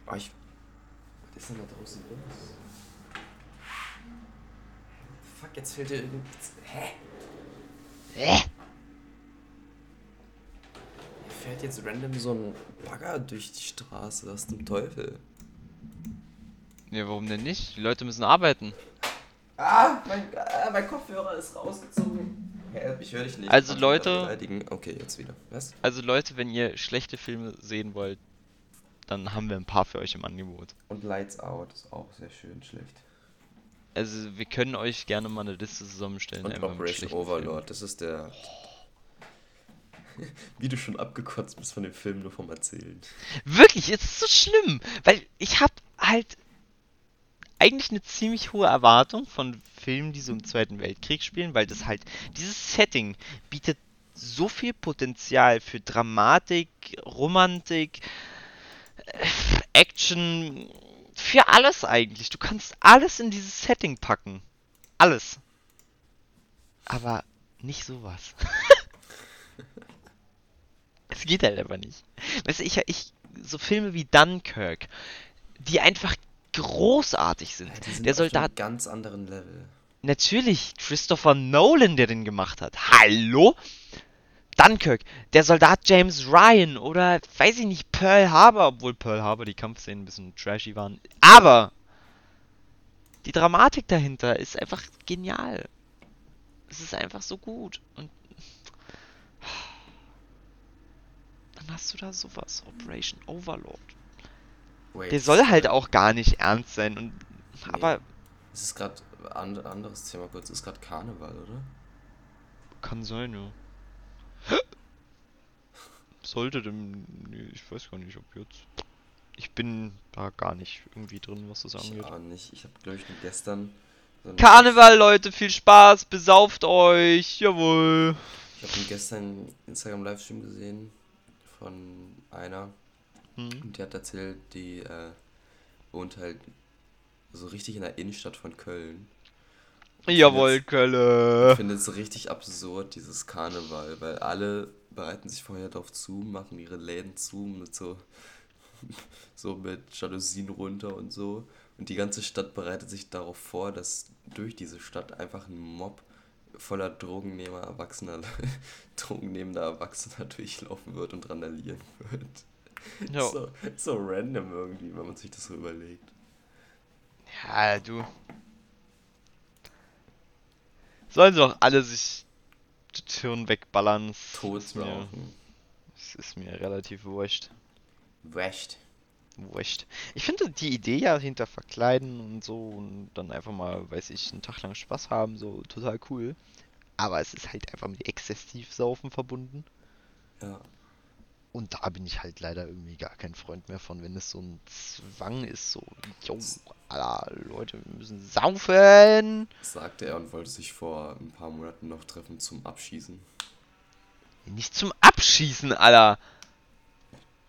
Speaker 3: Oh, ich. Was ist denn da draußen los? Fuck, jetzt fällt dir irgendwas. Hä?
Speaker 2: Hä?
Speaker 3: Hier fährt jetzt random so ein Bagger durch die Straße. Was zum Teufel?
Speaker 2: Ja, warum denn nicht? Die Leute müssen arbeiten.
Speaker 3: Ah, mein, ah, mein Kopfhörer ist rausgezogen. Ich höre dich nicht.
Speaker 2: Also, Leute-?
Speaker 3: Okay, jetzt wieder. Was?
Speaker 2: Also Leute, wenn ihr schlechte Filme sehen wollt, dann haben wir ein paar für euch im Angebot.
Speaker 3: Und Lights Out ist auch sehr schön schlecht.
Speaker 2: Also wir können euch gerne mal eine Liste zusammenstellen.
Speaker 3: Und Operation Overlord, das ist der. Wie du schon abgekotzt bist von dem Film, nur vom Erzählen.
Speaker 2: Wirklich, es ist so schlimm, weil ich habe halt eigentlich eine ziemlich hohe Erwartung von Filmen, die so im Zweiten Weltkrieg spielen, weil das halt, dieses Setting bietet so viel Potenzial für Dramatik, Romantik, äh, Action, für alles eigentlich. Du kannst alles in dieses Setting packen. Alles. Aber nicht sowas. es geht halt einfach nicht. Weißt du, ich, ich, so Filme wie Dunkirk, die einfach großartig sind.
Speaker 3: Ja, sind
Speaker 2: Der Soldat,
Speaker 3: ganz anderen Level.
Speaker 2: natürlich, Christopher Nolan, der den gemacht hat. Hallo? Dunkirk, der Soldat James Ryan oder, weiß ich nicht, Pearl Harbor, obwohl Pearl Harbor die Kampfszenen ein bisschen trashy waren. Aber die Dramatik dahinter ist einfach genial. Es ist einfach so gut. Und dann hast du da sowas, Operation Overlord.
Speaker 3: Wait,
Speaker 2: Der soll halt auch gar nicht ernst sein und aber
Speaker 3: Es ist gerade ein anderes Thema kurz. Es ist gerade Karneval, oder?
Speaker 2: kann sein, ja. Sollte dem. Nee, ich weiß gar nicht, ob jetzt. Ich bin da gar nicht irgendwie drin, was das
Speaker 3: Ich
Speaker 2: angeht.
Speaker 3: auch nicht. Ich habe, glaube ich, nur gestern. So
Speaker 2: Karneval, Leute, viel Spaß, besauft euch, jawohl.
Speaker 3: Ich habe gestern einen Instagram-Livestream gesehen von einer.
Speaker 2: Hm.
Speaker 3: Und die hat erzählt, die äh, wohnt halt so richtig in der Innenstadt von Köln.
Speaker 2: Jawohl,
Speaker 3: Ich
Speaker 2: Kölle.
Speaker 3: finde es richtig absurd, dieses Karneval, weil alle bereiten sich vorher darauf zu, machen ihre Läden zu mit so, so mit Jalousien runter und so. Und die ganze Stadt bereitet sich darauf vor, dass durch diese Stadt einfach ein Mob voller Drogennehmer, Erwachsener, drogennehmender Erwachsener durchlaufen wird und randalieren wird.
Speaker 2: Ja.
Speaker 3: So, so random irgendwie, wenn man sich das so überlegt.
Speaker 2: Ja, du. Sollen sie doch alle sich das Hirn wegballern. Mir,
Speaker 3: rauchen.
Speaker 2: es ist mir relativ wurscht.
Speaker 3: Wäscht.
Speaker 2: Wurscht. Ich finde die Idee ja hinter Verkleiden und so und dann einfach mal, weiß ich, einen Tag lang Spaß haben, so total cool. aber es ist halt einfach mit Exzessivsaufen verbunden.
Speaker 3: Ja.
Speaker 2: Und da bin ich halt leider irgendwie gar kein Freund mehr von, wenn es so ein Zwang ist, so, yo, Alter, Leute, wir müssen saufen.
Speaker 3: Sagte er und wollte sich vor ein paar Monaten noch treffen zum Abschießen.
Speaker 2: Nicht zum Abschießen, Alter.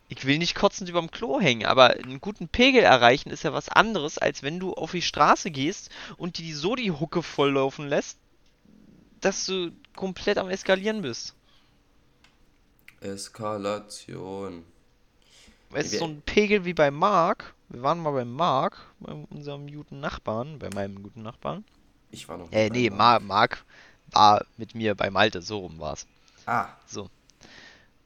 Speaker 2: Ich will nicht kotzend überm Klo hängen, aber einen guten Pegel erreichen ist ja was anderes, als wenn du auf die Straße gehst und dir so die Hucke volllaufen lässt, dass du komplett am Eskalieren bist.
Speaker 3: Eskalation.
Speaker 2: Du,
Speaker 3: Wir-
Speaker 2: so ein Pegel wie bei Mark. Wir waren mal bei Mark, bei unserem guten Nachbarn, bei meinem guten Nachbarn.
Speaker 3: Ich war noch
Speaker 2: Äh,
Speaker 3: bei
Speaker 2: nee,
Speaker 3: Mark.
Speaker 2: Mar Mark war mit mir bei Malte, so rum war's.
Speaker 3: Ah,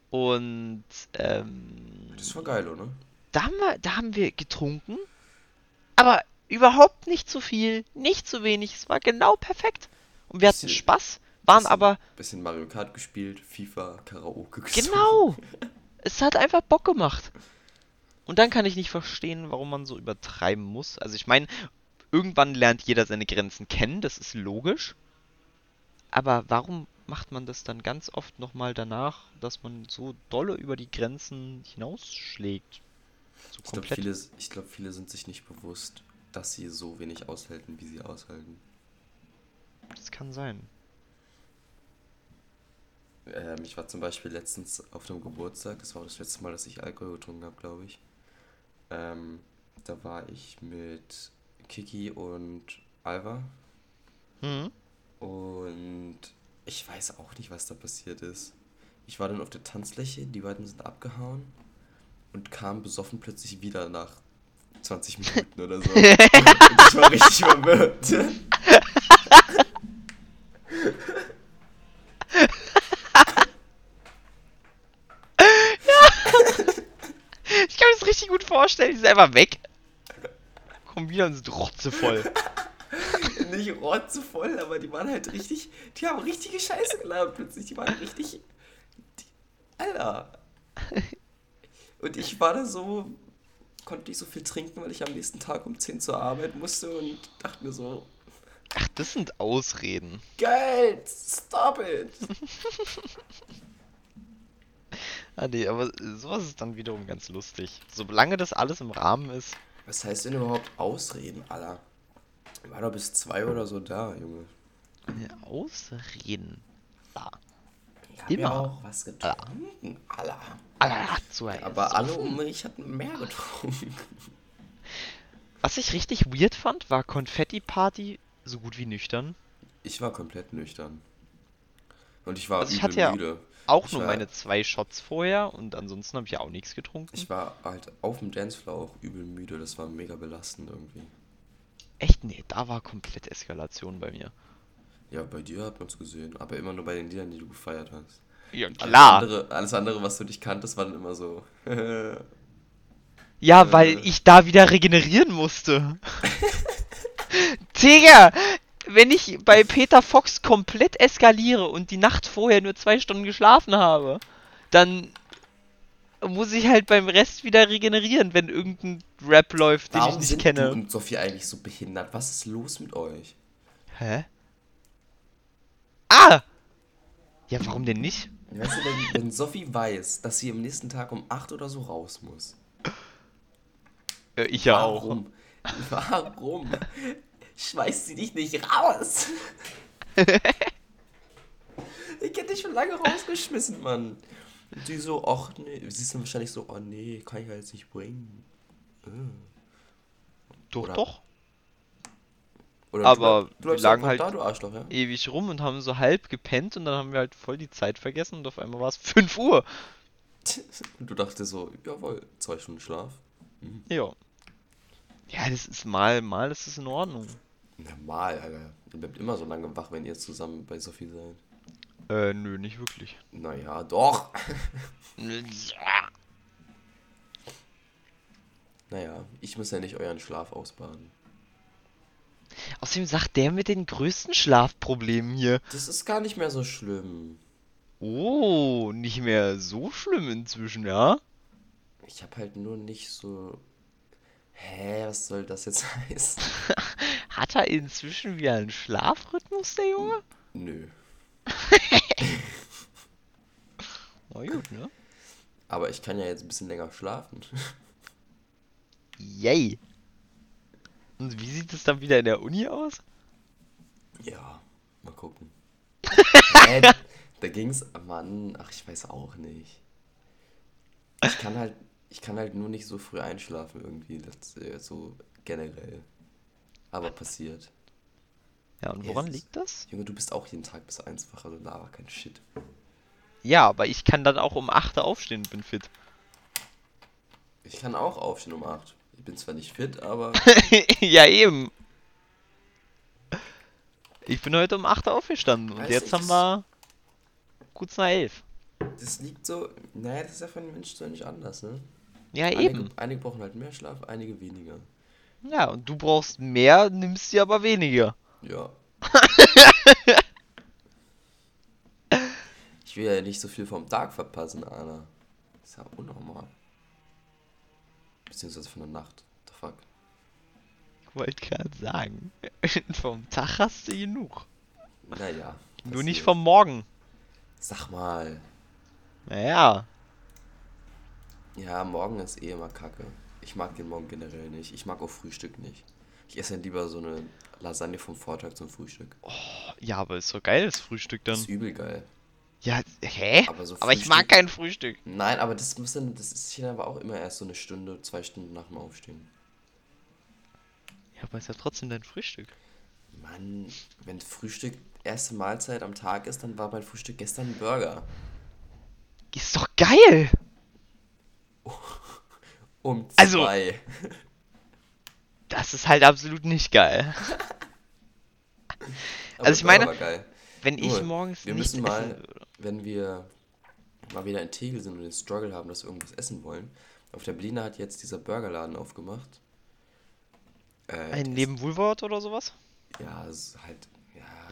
Speaker 2: Und ähm,
Speaker 3: das war geil, oder?
Speaker 2: da haben wir, da haben wir getrunken, aber überhaupt nicht zu viel, nicht zu wenig. Es war genau perfekt. Und wir hatten Spaß, waren
Speaker 3: bisschen-
Speaker 2: aber
Speaker 3: Bisschen Mario Kart gespielt, FIFA, Karaoke gesungen.
Speaker 2: genau. Es hat einfach Bock gemacht. Und dann kann ich nicht verstehen, warum man so übertreiben muss. Also ich meine, irgendwann lernt jeder seine Grenzen kennen, das ist logisch. Aber warum macht man das dann ganz oft nochmal danach, dass man so dolle über die Grenzen hinausschlägt? So
Speaker 3: Ich glaube, viele, ich glaub, viele sind sich nicht bewusst, dass sie so wenig aushalten, wie sie aushalten.
Speaker 2: Das kann sein.
Speaker 3: Ähm, ich war zum Beispiel letztens auf einem Geburtstag, das war das letzte Mal, dass ich Alkohol getrunken habe, glaube ich. Ähm, da war ich mit Kiki und Alva
Speaker 2: Mhm.
Speaker 3: und ich weiß auch nicht, was da passiert ist. Ich war dann auf der Tanzfläche, die beiden sind abgehauen und kamen besoffen plötzlich wieder nach 20 Minuten oder so. und ich war richtig verwirrt.
Speaker 2: Ich kann mir das richtig gut vorstellen. Die sind einfach weg. Kommen wieder und sind rotzevoll.
Speaker 3: nicht rotzevoll, aber die waren halt richtig, die haben richtige Scheiße gelabert plötzlich. Die waren richtig, die, Alter. Und ich war da so, konnte nicht so viel trinken, weil ich am nächsten Tag um 10 zur Arbeit musste und dachte mir so,
Speaker 2: Ach, das sind Ausreden.
Speaker 3: geil, stop it.
Speaker 2: Ah, nee, aber sowas ist dann wiederum ganz lustig. Solange das alles im Rahmen ist.
Speaker 3: Was heißt denn überhaupt Ausreden, Alter? Ich war doch bis 2 oder so da, Junge.
Speaker 2: Ausreden. Ja.
Speaker 3: Ich hab ja
Speaker 2: Immer.
Speaker 3: auch was getrunken, Alter.
Speaker 2: Alter, hat so ein
Speaker 3: Aber alle um mich hatten mehr getrunken.
Speaker 2: Was ich richtig weird fand, war Konfetti-Party so gut wie nüchtern.
Speaker 3: Ich war komplett nüchtern. Und ich war
Speaker 2: Also ich
Speaker 3: übel
Speaker 2: hatte ja-
Speaker 3: müde.
Speaker 2: Auch
Speaker 3: Ich
Speaker 2: nur
Speaker 3: war-
Speaker 2: meine zwei Shots vorher und ansonsten habe ich ja auch nichts getrunken.
Speaker 3: Ich war halt auf dem Dancefloor auch übel müde. Das war mega belastend irgendwie.
Speaker 2: Echt? Nee, da war komplett Eskalation bei mir.
Speaker 3: Ja, bei dir hat man es gesehen. Aber immer nur bei den Liedern, die du gefeiert hast.
Speaker 2: Ja,
Speaker 3: Alles
Speaker 2: klar.
Speaker 3: andere, alles andere, was du nicht kanntest, war dann immer so.
Speaker 2: Ja, weil
Speaker 3: Äh.
Speaker 2: ich da wieder regenerieren musste. Digga, wenn ich bei Peter Fox komplett eskaliere und die Nacht vorher nur zwei Stunden geschlafen habe, dann muss ich halt beim Rest wieder regenerieren, wenn irgendein Rap läuft, den ich
Speaker 3: Warum
Speaker 2: nicht
Speaker 3: sind
Speaker 2: kenne.
Speaker 3: du und Sophie eigentlich so behindert? Was ist los mit euch?
Speaker 2: Hä? Ah! Ja, warum denn nicht?
Speaker 3: Weißt du, wenn, wenn Sophie weiß, dass sie am nächsten Tag um 8 oder so raus muss.
Speaker 2: Äh, ich ja auch.
Speaker 3: Warum? Schmeißt sie dich nicht raus? ich hätte dich schon lange rausgeschmissen, Mann. Und die so, ach nee, sie ist dann wahrscheinlich so, oh nee, kann ich ja jetzt nicht bringen.
Speaker 2: Doch,
Speaker 3: Oder-
Speaker 2: doch.
Speaker 3: Oder
Speaker 2: Aber
Speaker 3: du,
Speaker 2: wir lagen halt-
Speaker 3: da, du Arschloch, ja?
Speaker 2: Ewig rum und haben so halb gepennt und dann haben wir halt voll die Zeit vergessen und auf einmal war es 5 Uhr.
Speaker 3: Und du dachtest so, jawohl, zwei Stunden Schlaf.
Speaker 2: Ja. Ja, das ist mal, mal ist es in Ordnung.
Speaker 3: Normal, Alter. Ihr bleibt immer so lange wach, wenn ihr zusammen bei Sophie seid.
Speaker 2: Äh, nö, nicht wirklich.
Speaker 3: Naja, doch.
Speaker 2: Ja.
Speaker 3: Naja, ich muss ja nicht euren Schlaf ausbaden.
Speaker 2: Außerdem sagt der mit den größten Schlafproblemen hier.
Speaker 3: Das ist gar nicht mehr so schlimm.
Speaker 2: Oh, nicht mehr so schlimm inzwischen, ja?
Speaker 3: Ich habe halt nur nicht so. Hä, was soll das jetzt heißen?
Speaker 2: Hat er inzwischen wieder einen Schlafrhythmus, der Junge?
Speaker 3: Nö.
Speaker 2: Na gut, ne?
Speaker 3: Aber ich kann ja jetzt ein bisschen länger schlafen.
Speaker 2: Yay! Und wie sieht es dann wieder in der Uni aus?
Speaker 3: Ja, mal gucken. Hä, da ging's, Mann, ach, ich weiß auch nicht. Ich kann halt, ich kann halt nur nicht so früh einschlafen irgendwie, das äh, so generell. Aber passiert.
Speaker 2: Ja, und woran
Speaker 3: Yes.
Speaker 2: liegt das?
Speaker 3: Junge, du bist auch jeden Tag bis eins wach, also laber kein Shit.
Speaker 2: Ja, aber ich kann dann auch um 8 Uhr aufstehen und bin fit.
Speaker 3: Ich kann auch aufstehen um 8. Ich bin zwar nicht fit, aber
Speaker 2: ja, eben. Ich bin heute um 8 Uhr aufgestanden und
Speaker 3: Weiß
Speaker 2: jetzt
Speaker 3: nicht,
Speaker 2: haben wir kurz nach 11.
Speaker 3: das liegt so, naja, das ist ja von Mensch zu nicht anders, ne?
Speaker 2: Ja,
Speaker 3: Einige,
Speaker 2: eben.
Speaker 3: einige brauchen halt mehr Schlaf, einige weniger.
Speaker 2: Ja, und du brauchst mehr, nimmst dir aber weniger.
Speaker 3: Ja. ich will ja nicht so viel vom Tag verpassen, Anna. ist ja unnormal. Beziehungsweise von der Nacht. The fuck.
Speaker 2: Ich wollte gerade sagen, vom Tag hast du genug.
Speaker 3: Naja.
Speaker 2: Nur nicht vom Morgen.
Speaker 3: Sag mal.
Speaker 2: Naja,
Speaker 3: Ja, morgen ist eh immer kacke. Ich mag den Morgen generell nicht. Ich mag auch Frühstück nicht. Ich esse dann lieber so eine Lasagne vom Vortag zum Frühstück.
Speaker 2: ja, aber ist so geil, das Frühstück
Speaker 3: Das
Speaker 2: dann.
Speaker 3: ist übel geil.
Speaker 2: Ja, hä?
Speaker 3: Aber so
Speaker 2: Aber ich mag kein Frühstück.
Speaker 3: Nein, aber das muss dann, das ist hier aber auch immer erst so eine Stunde, zwei Stunden nach dem Aufstehen.
Speaker 2: Ja, aber ist ja trotzdem dein Frühstück.
Speaker 3: Mann, wenn Frühstück erste Mahlzeit am Tag ist, dann war mein Frühstück gestern ein Burger.
Speaker 2: Ist doch geil!
Speaker 3: Um
Speaker 2: Also-
Speaker 3: zwei.
Speaker 2: Das ist halt absolut nicht geil. Also ich meine. Wenn ich
Speaker 3: Nur,
Speaker 2: morgens
Speaker 3: wir müssen mal-. Wenn wir mal wieder in Tegel sind und den Struggle haben, dass wir irgendwas essen wollen. Auf der Berliner hat jetzt dieser Burgerladen aufgemacht. Äh,
Speaker 2: Ein neben Woolworth oder sowas?
Speaker 3: Ja, halt.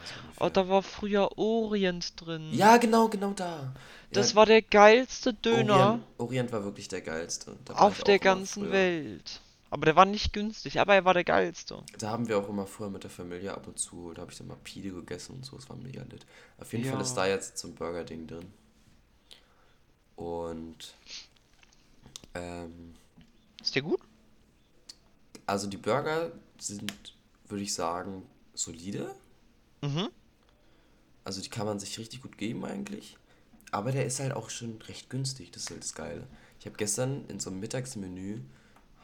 Speaker 3: So
Speaker 2: Oh, da war früher Orient drin.
Speaker 3: Ja, genau, genau da.
Speaker 2: Das
Speaker 3: ja,
Speaker 2: war der geilste Döner
Speaker 3: Orient, Orient war wirklich der geilste.
Speaker 2: Auf der ganzen. Welt. Aber der war nicht günstig, aber er war der geilste.
Speaker 3: Da haben wir auch immer früher mit der Familie ab und zu, da habe ich dann mal Pide gegessen und so, es war mega lit. Auf jeden Fall
Speaker 2: Ja.
Speaker 3: ist da jetzt so ein Burger-Ding drin. Und ähm,
Speaker 2: Ist der gut?
Speaker 3: also die Burger sind, würde ich sagen, solide.
Speaker 2: Mhm.
Speaker 3: Also die kann man sich richtig gut geben eigentlich. Aber der ist halt auch schon recht günstig, das ist halt das Geile. Ich habe gestern in so einem Mittagsmenü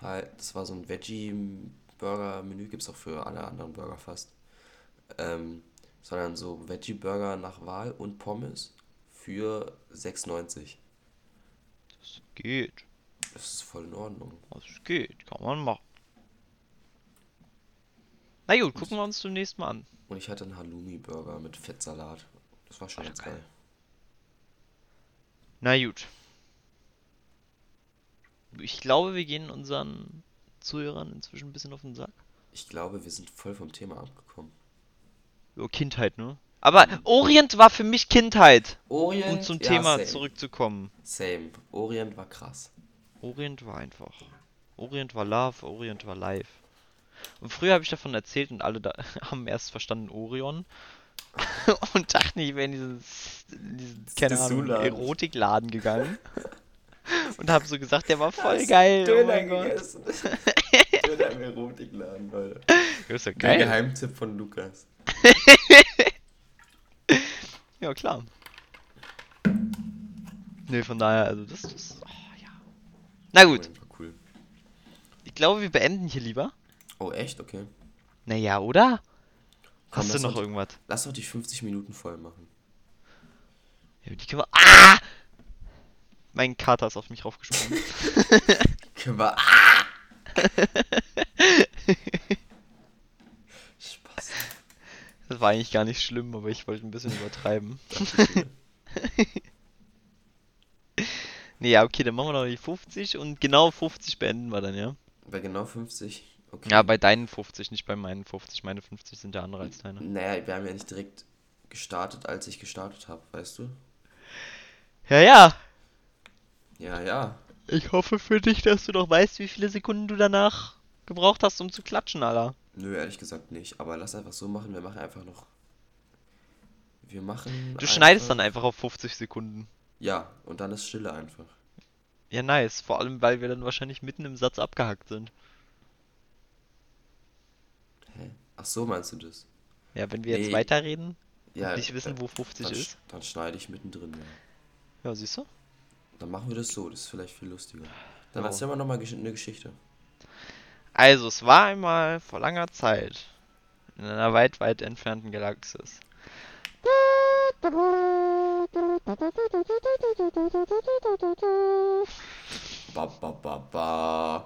Speaker 3: halt, das war so ein Veggie-Burger-Menü, gibt es auch für alle anderen Burger fast. Ähm, sondern so Veggie-Burger nach Wahl und Pommes für 6,90.
Speaker 2: Das geht.
Speaker 3: Das ist voll in Ordnung.
Speaker 2: Das geht. Kann man machen. Na gut, gucken wir uns zunächst mal an.
Speaker 3: Und ich hatte einen Halloumi-Burger mit Fettsalat. Das war schon ganz
Speaker 2: geil.
Speaker 3: geil.
Speaker 2: Na gut. Ich glaube, wir gehen unseren Zuhörern inzwischen ein bisschen auf den Sack.
Speaker 3: Ich glaube, wir sind voll vom Thema abgekommen.
Speaker 2: Jo, Kindheit, ne? Aber Orient war für mich Kindheit.
Speaker 3: Orient,
Speaker 2: Um zum
Speaker 3: ja,
Speaker 2: Thema
Speaker 3: same.
Speaker 2: zurückzukommen.
Speaker 3: Same. Orient war krass.
Speaker 2: Orient war einfach. Orient war Love, Orient war Life. Und früher habe ich davon erzählt und alle da haben erst verstanden Orion. und dachten, ich wäre in dieses, in diesen, keine Ahnung. Erotikladen gegangen. und habe so gesagt, der war voll geil. Oh mein Gott.
Speaker 3: gegessen. Döner im Erotikladen, Leute.
Speaker 2: Ja, ist ja
Speaker 3: Der
Speaker 2: geil.
Speaker 3: Geheimtipp von Lukas.
Speaker 2: Ja, klar. Nee, von daher, also das ist. Oh, ja. Na gut, ich glaube, wir beenden hier lieber.
Speaker 3: Oh, echt? Okay.
Speaker 2: Naja, oder?
Speaker 3: Komm,
Speaker 2: Hast du noch
Speaker 3: doch-
Speaker 2: irgendwas?
Speaker 3: Lass doch die 50 Minuten voll machen.
Speaker 2: Ja, die können wir. Ah! Mein Kater ist auf mich raufgesprungen.
Speaker 3: Können wir. Ah! Spaß.
Speaker 2: Das war eigentlich gar nicht schlimm, aber ich wollte ein bisschen übertreiben. Nee, ja, okay, dann machen wir noch die 50 und genau 50 beenden wir dann, ja?
Speaker 3: Bei genau 50. Okay.
Speaker 2: Ja, bei deinen 50, nicht bei meinen 50. Meine 50 sind ja andere als deine.
Speaker 3: Naja, wir haben ja nicht direkt gestartet, als ich gestartet habe, weißt du?
Speaker 2: Ja, ja.
Speaker 3: Ja, ja.
Speaker 2: Ich hoffe für dich, dass du noch weißt, wie viele Sekunden du danach gebraucht hast, um zu klatschen, Alter.
Speaker 3: Nö, ehrlich gesagt nicht. Aber lass einfach so machen. Wir machen einfach noch. wir machen.
Speaker 2: Du schneidest dann einfach auf 50 Sekunden.
Speaker 3: Ja, und dann ist Stille einfach.
Speaker 2: Ja, nice. Vor allem, weil wir dann wahrscheinlich mitten im Satz abgehackt sind.
Speaker 3: Hä? Ach so, meinst du das?
Speaker 2: Ja, wenn wir jetzt
Speaker 3: Nee.
Speaker 2: weiterreden
Speaker 3: Ja.
Speaker 2: und nicht wissen, wo 50
Speaker 3: dann,
Speaker 2: ist.
Speaker 3: Dann schneide ich mittendrin, ja.
Speaker 2: Ja, siehst du?
Speaker 3: Dann machen wir das so, das ist vielleicht viel lustiger. Dann
Speaker 2: Ja.
Speaker 3: erzähl mal nochmal eine Geschichte.
Speaker 2: Also, es war einmal vor langer Zeit in einer weit, weit entfernten Galaxis.
Speaker 3: Ba, ba, ba, ba.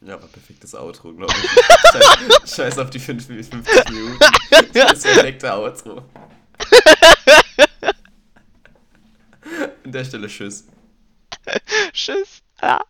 Speaker 3: Ja, aber perfektes Outro, glaube ich. Scheiß, auf die 5 50 Minuten. Das perfekte Outro. An der Stelle Tschüss.
Speaker 2: Tschüss. Ja.